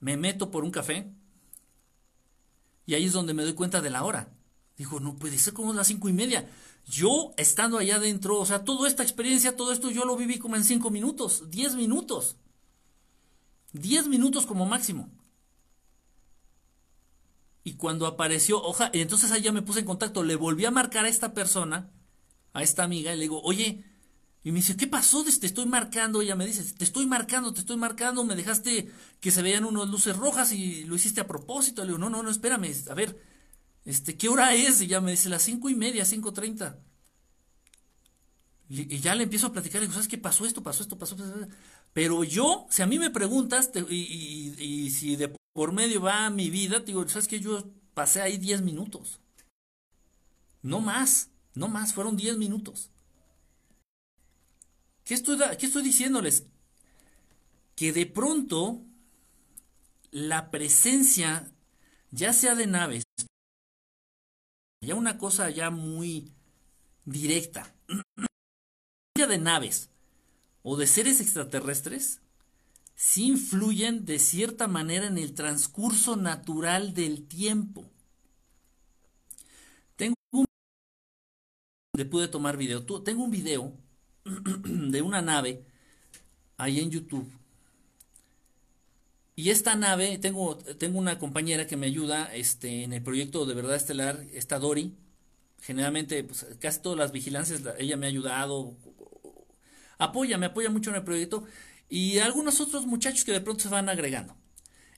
Me meto por un café. Y ahí es donde me doy cuenta de la hora. Digo, no puede ser como las cinco y media. Yo estando allá adentro, o sea, toda esta experiencia, todo esto yo lo viví como en cinco minutos, diez minutos. Diez minutos como máximo. Y cuando apareció, oja, y entonces ya me puse en contacto, le volví a marcar a esta persona, a esta amiga, y le digo, oye, y me dice, ¿qué pasó? Te estoy marcando. Ella me dice, te estoy marcando, te estoy marcando. Me dejaste que se veían unas luces rojas y lo hiciste a propósito. Le digo, no, no, no, espérame. A ver, este, ¿qué hora es? Y ya me dice, las cinco y media, cinco treinta. Y, ya le empiezo a platicar. Le digo, ¿sabes qué pasó esto? Pasó esto, pasó esto. Pero yo, si a mí me preguntas, y, y- si de por medio va mi vida, te digo, ¿sabes qué? Yo pasé ahí diez minutos. No más, no más, fueron diez minutos. ¿Qué estoy, qué estoy diciéndoles? Que de pronto la presencia, ya sea de naves, ya una cosa ya muy directa, de naves o de seres extraterrestres, sí influyen de cierta manera en el transcurso natural del tiempo. Tengo un pude tomar video. Tengo un video de una nave ahí en YouTube. Y esta nave, tengo, tengo una compañera que me ayuda este, en el proyecto de Verdad Estelar, esta Dori. Generalmente, pues, casi todas las vigilancias, ella me ha ayudado. Apoya, me apoya mucho en el proyecto. Y algunos otros muchachos que de pronto se van agregando.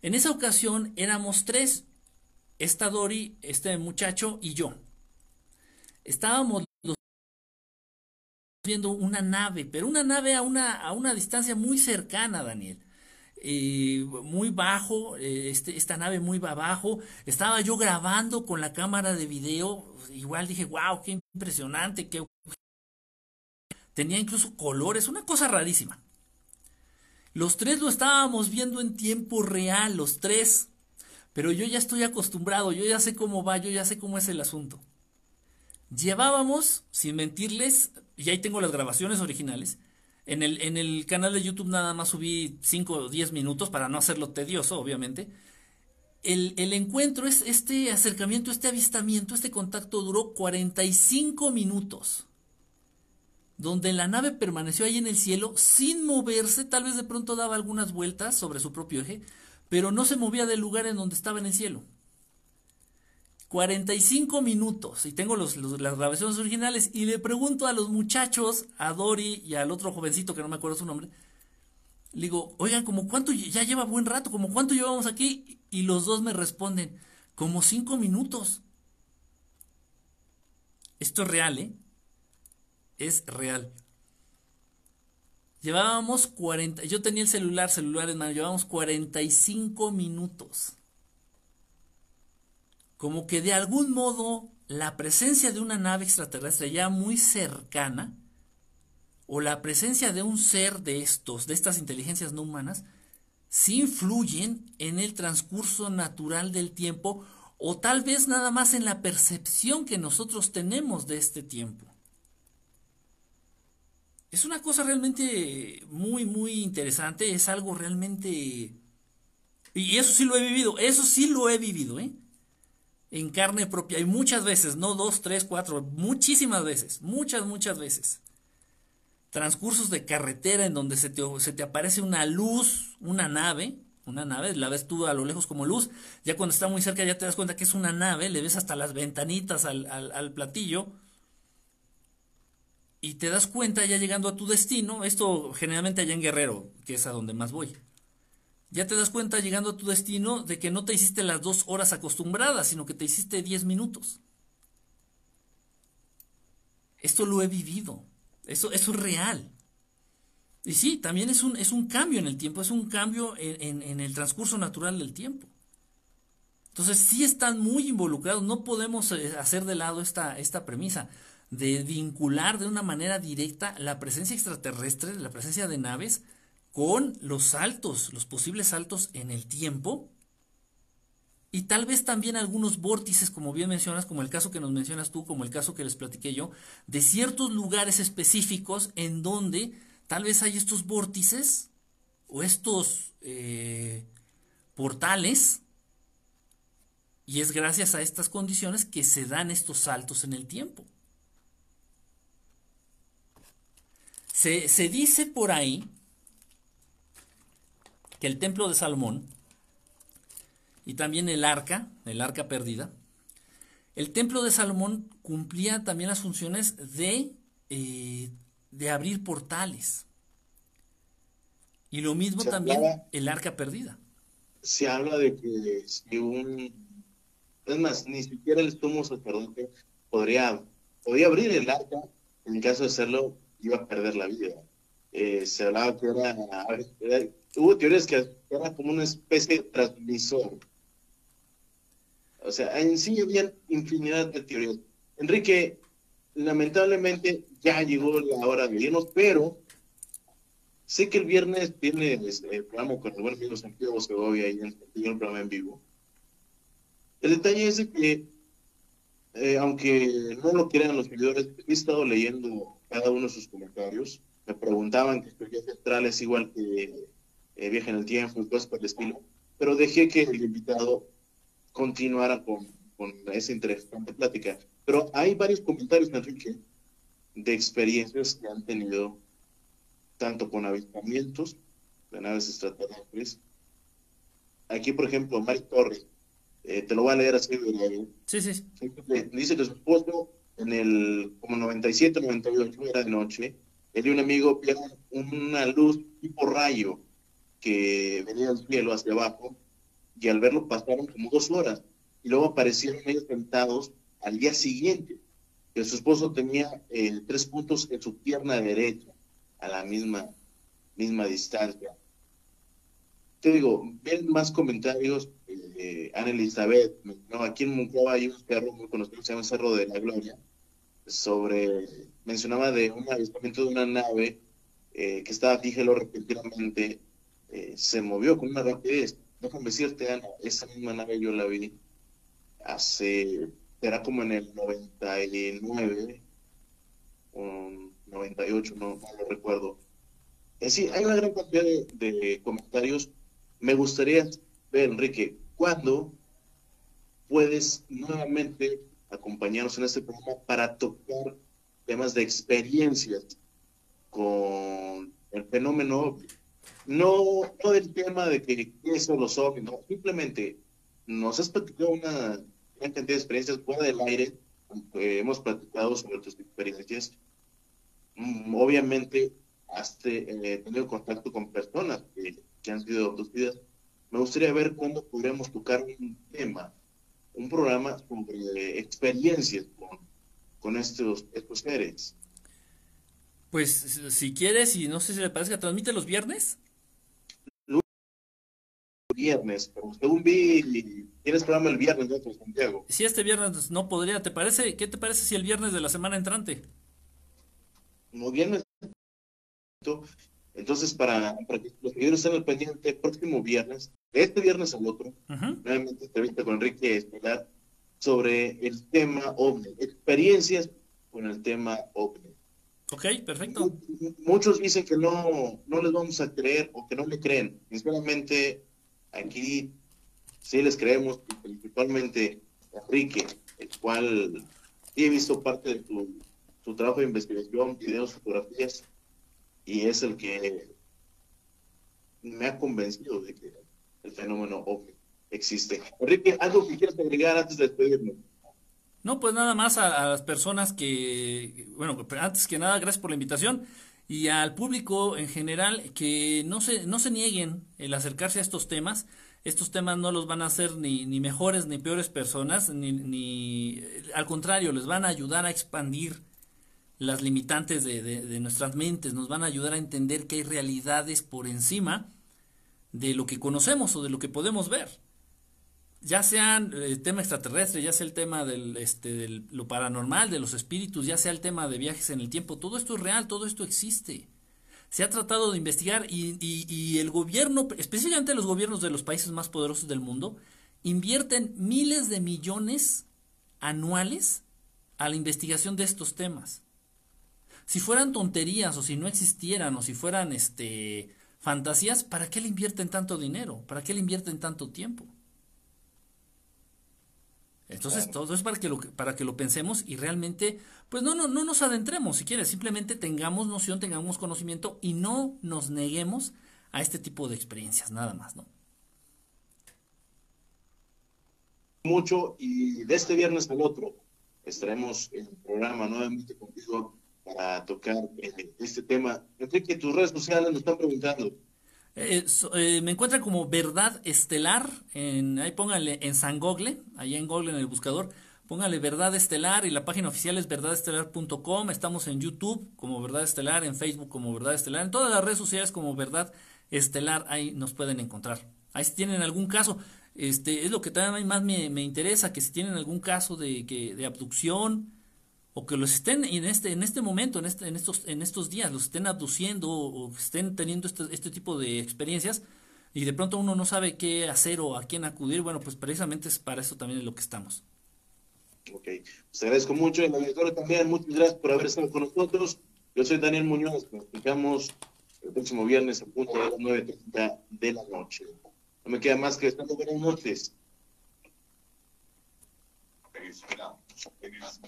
En esa ocasión éramos tres. Esta Dori, este muchacho y yo. Estábamos viendo una nave, pero una nave a una, a una distancia muy cercana, Daniel. Muy bajo, eh, este, esta nave muy abajo. Estaba yo grabando con la cámara de video. Igual dije, wow, qué impresionante. Qué... Tenía incluso colores, una cosa rarísima. Los tres lo estábamos viendo en tiempo real, los tres. Pero yo ya estoy acostumbrado, yo ya sé cómo va, yo ya sé cómo es el asunto. Llevábamos, sin mentirles, y ahí tengo las grabaciones originales. En el, en el canal de YouTube nada más subí 5 o 10 minutos para no hacerlo tedioso, obviamente. El, el, encuentro, es, este acercamiento, este avistamiento, este contacto duró 45 minutos. Donde la nave permaneció ahí en el cielo sin moverse, tal vez de pronto daba algunas vueltas sobre su propio eje, pero no se movía del lugar en donde estaba en el cielo. 45 minutos y tengo los, las grabaciones originales y le pregunto a los muchachos, a Dori y al otro jovencito que no me acuerdo su nombre, le digo, oigan, ¿como cuánto ya lleva buen rato? ¿Como cuánto llevamos aquí? Y los dos me responden, como 5 minutos. Esto es real, ¿eh? Es real. Llevábamos 40, yo tenía el celular, celular en mano, llevábamos 45 minutos como que de algún modo la presencia de una nave extraterrestre ya muy cercana, o la presencia de un ser de estos, de estas inteligencias no humanas, sí influyen en el transcurso natural del tiempo, o tal vez nada más en la percepción que nosotros tenemos de este tiempo. Es una cosa realmente muy, muy interesante, es algo realmente... Y eso sí lo he vivido, eso sí lo he vivido, ¿eh? En carne propia y muchas veces, no dos, tres, cuatro, muchísimas veces, muchas, muchas veces. Transcursos de carretera en donde se te, se te aparece una luz, una nave, una nave, la ves tú a lo lejos como luz, ya cuando está muy cerca ya te das cuenta que es una nave, le ves hasta las ventanitas al, al, al platillo y te das cuenta ya llegando a tu destino, esto generalmente allá en Guerrero, que es a donde más voy ya te das cuenta llegando a tu destino de que no te hiciste las dos horas acostumbradas, sino que te hiciste diez minutos. Esto lo he vivido. Eso, es real. Y sí, también es un, es un cambio en el tiempo, es un cambio en, en el transcurso natural del tiempo. Entonces sí están muy involucrados, no podemos eh, hacer de lado esta, esta premisa de vincular de una manera directa la presencia extraterrestre, la presencia de naves, con los saltos, los posibles saltos en el tiempo y tal vez también algunos vórtices, como bien mencionas, como el caso que nos mencionas tú, como el caso que les platiqué yo, de ciertos lugares específicos en donde tal vez hay estos vórtices o estos eh, portales y es gracias a estas condiciones que se dan estos saltos en el tiempo. Se, se dice por ahí que el templo de Salomón y también el arca, el arca perdida, el templo de Salomón cumplía también las funciones de, eh, de abrir portales. Y lo mismo también el arca perdida. Se habla de que si un... Es más, ni siquiera el sumo sacerdote podría, podría abrir el arca, en caso de hacerlo, iba a perder la vida. Eh, se hablaba que era, era hubo teorías que era como una especie de transmisor. O sea, en sí había infinidad de teorías. Enrique, lamentablemente ya llegó la hora de irnos, pero sé que el viernes tiene este, el programa con el buen amigo Santiago Segovia y en el programa en vivo. El detalle es que, eh, aunque no lo quieran los seguidores, he estado leyendo cada uno de sus comentarios. Me preguntaban que teoría central es igual que eh, viaje en el tiempo y cosas por el estilo, pero dejé que el invitado continuara con, con esa interesante plática. Pero hay varios comentarios, Enrique, de experiencias que han tenido tanto con avistamientos de naves extraterrestres. Aquí, por ejemplo, Mari Torres, eh, te lo voy a leer así Sí, sí. Dice que su esposo en el como 97, 98, era de noche, él y un amigo vieron una luz tipo rayo que venía del cielo hacia abajo y al verlo pasaron como dos horas y luego aparecieron ellos sentados al día siguiente que su esposo tenía eh, tres puntos en su pierna derecha a la misma misma distancia. Te digo, ven más comentarios, eh, Ana Elizabeth, no, aquí en Monclova hay un cerro muy conocido, se llama Cerro de la Gloria, sobre, mencionaba de un avistamiento de una nave eh, que estaba fija repentinamente eh, se movió con una rapidez. Déjame decirte, Ana, esa misma nave yo la vi hace, era como en el 99, un 98, no, no lo recuerdo. Es decir, hay una gran cantidad de comentarios. Me gustaría ver, Enrique, ¿cuándo puedes nuevamente acompañarnos en este programa para tocar temas de experiencias con el fenómeno No, no del tema de que eso los ovnis, no, simplemente nos has platicado una gran cantidad de experiencias fuera del aire, hemos platicado sobre tus experiencias. Mm, obviamente, has eh, tenido contacto con personas que, que han sido abducidas. Me gustaría ver cuándo podríamos tocar un tema un programa sobre experiencias con, con estos, estos seres. Pues si quieres, y no sé si le parece que transmite los viernes. Viernes, pero según vi, tienes programa el viernes, ¿no, Santiago? Si este viernes no podría, ¿te parece? ¿Qué te parece si el viernes de la semana entrante? Como viernes. Entonces, para, para que los seguidores estén al pendiente, próximo viernes este viernes al otro, nuevamente entrevista con Enrique Estelar sobre el tema OVNI, experiencias con el tema OVNI. Ok, perfecto. Muchos dicen que no, no les vamos a creer o que no le creen. Sinceramente, aquí sí les creemos, principalmente Enrique, el cual sí he visto parte de tu, tu trabajo de investigación, videos, fotografías, y es el que me ha convencido de que el fenómeno existe. Enrique, ¿algo que quieras agregar antes de despedirnos? No, pues nada más a, las personas que, bueno, antes que nada, gracias por la invitación y al público en general que no se, no se nieguen el acercarse a estos temas. Estos temas no los van a hacer ni, ni mejores ni peores personas, ni, ni, al contrario, les van a ayudar a expandir las limitantes de, de nuestras mentes, nos van a ayudar a entender que hay realidades por encima de lo que conocemos o de lo que podemos ver. Ya sea el eh, tema extraterrestre, ya sea el tema del, este, de lo paranormal, de los espíritus, ya sea el tema de viajes en el tiempo, todo esto es real, todo esto existe. Se ha tratado de investigar y, y el gobierno, específicamente los gobiernos de los países más poderosos del mundo, invierten miles de millones anuales a la investigación de estos temas. Si fueran tonterías o si no existieran o si fueran este fantasías, ¿para qué le invierten tanto dinero? ¿Para qué le invierten tanto tiempo? Entonces, todo es para que, lo, para que lo pensemos y realmente, pues no, no, no nos adentremos, si quieres, simplemente tengamos noción, tengamos conocimiento y no nos neguemos a este tipo de experiencias, nada más, ¿no? Mucho y de este viernes al otro estaremos en el programa nuevamente contigo para tocar eh, este tema. Enrique, tus redes sociales nos están preguntando. Eh, eh, me encuentran como Verdad Estelar, en, ahí pónganle en San Google, ahí en Google en el buscador, pónganle Verdad Estelar y la página oficial es verdadestelar.com, estamos en YouTube como Verdad Estelar, en Facebook como Verdad Estelar, en todas las redes sociales como Verdad Estelar, ahí nos pueden encontrar. Ahí si tienen algún caso, este es lo que también más me, me interesa, que si tienen algún caso de, que, de abducción, o que los estén en este, en este momento, en, este, en, estos, en estos días, los estén abduciendo o, estén teniendo este, este, tipo de experiencias y de pronto uno no sabe qué hacer o a quién acudir, bueno, pues precisamente es para eso también es lo que estamos. Ok, pues agradezco mucho, el auditorio también, muchas gracias por haber estado con nosotros. Yo soy Daniel Muñoz, nos explicamos el próximo viernes a punto de las 9.30 de la noche. No me queda más que estar buenas noches. I guess.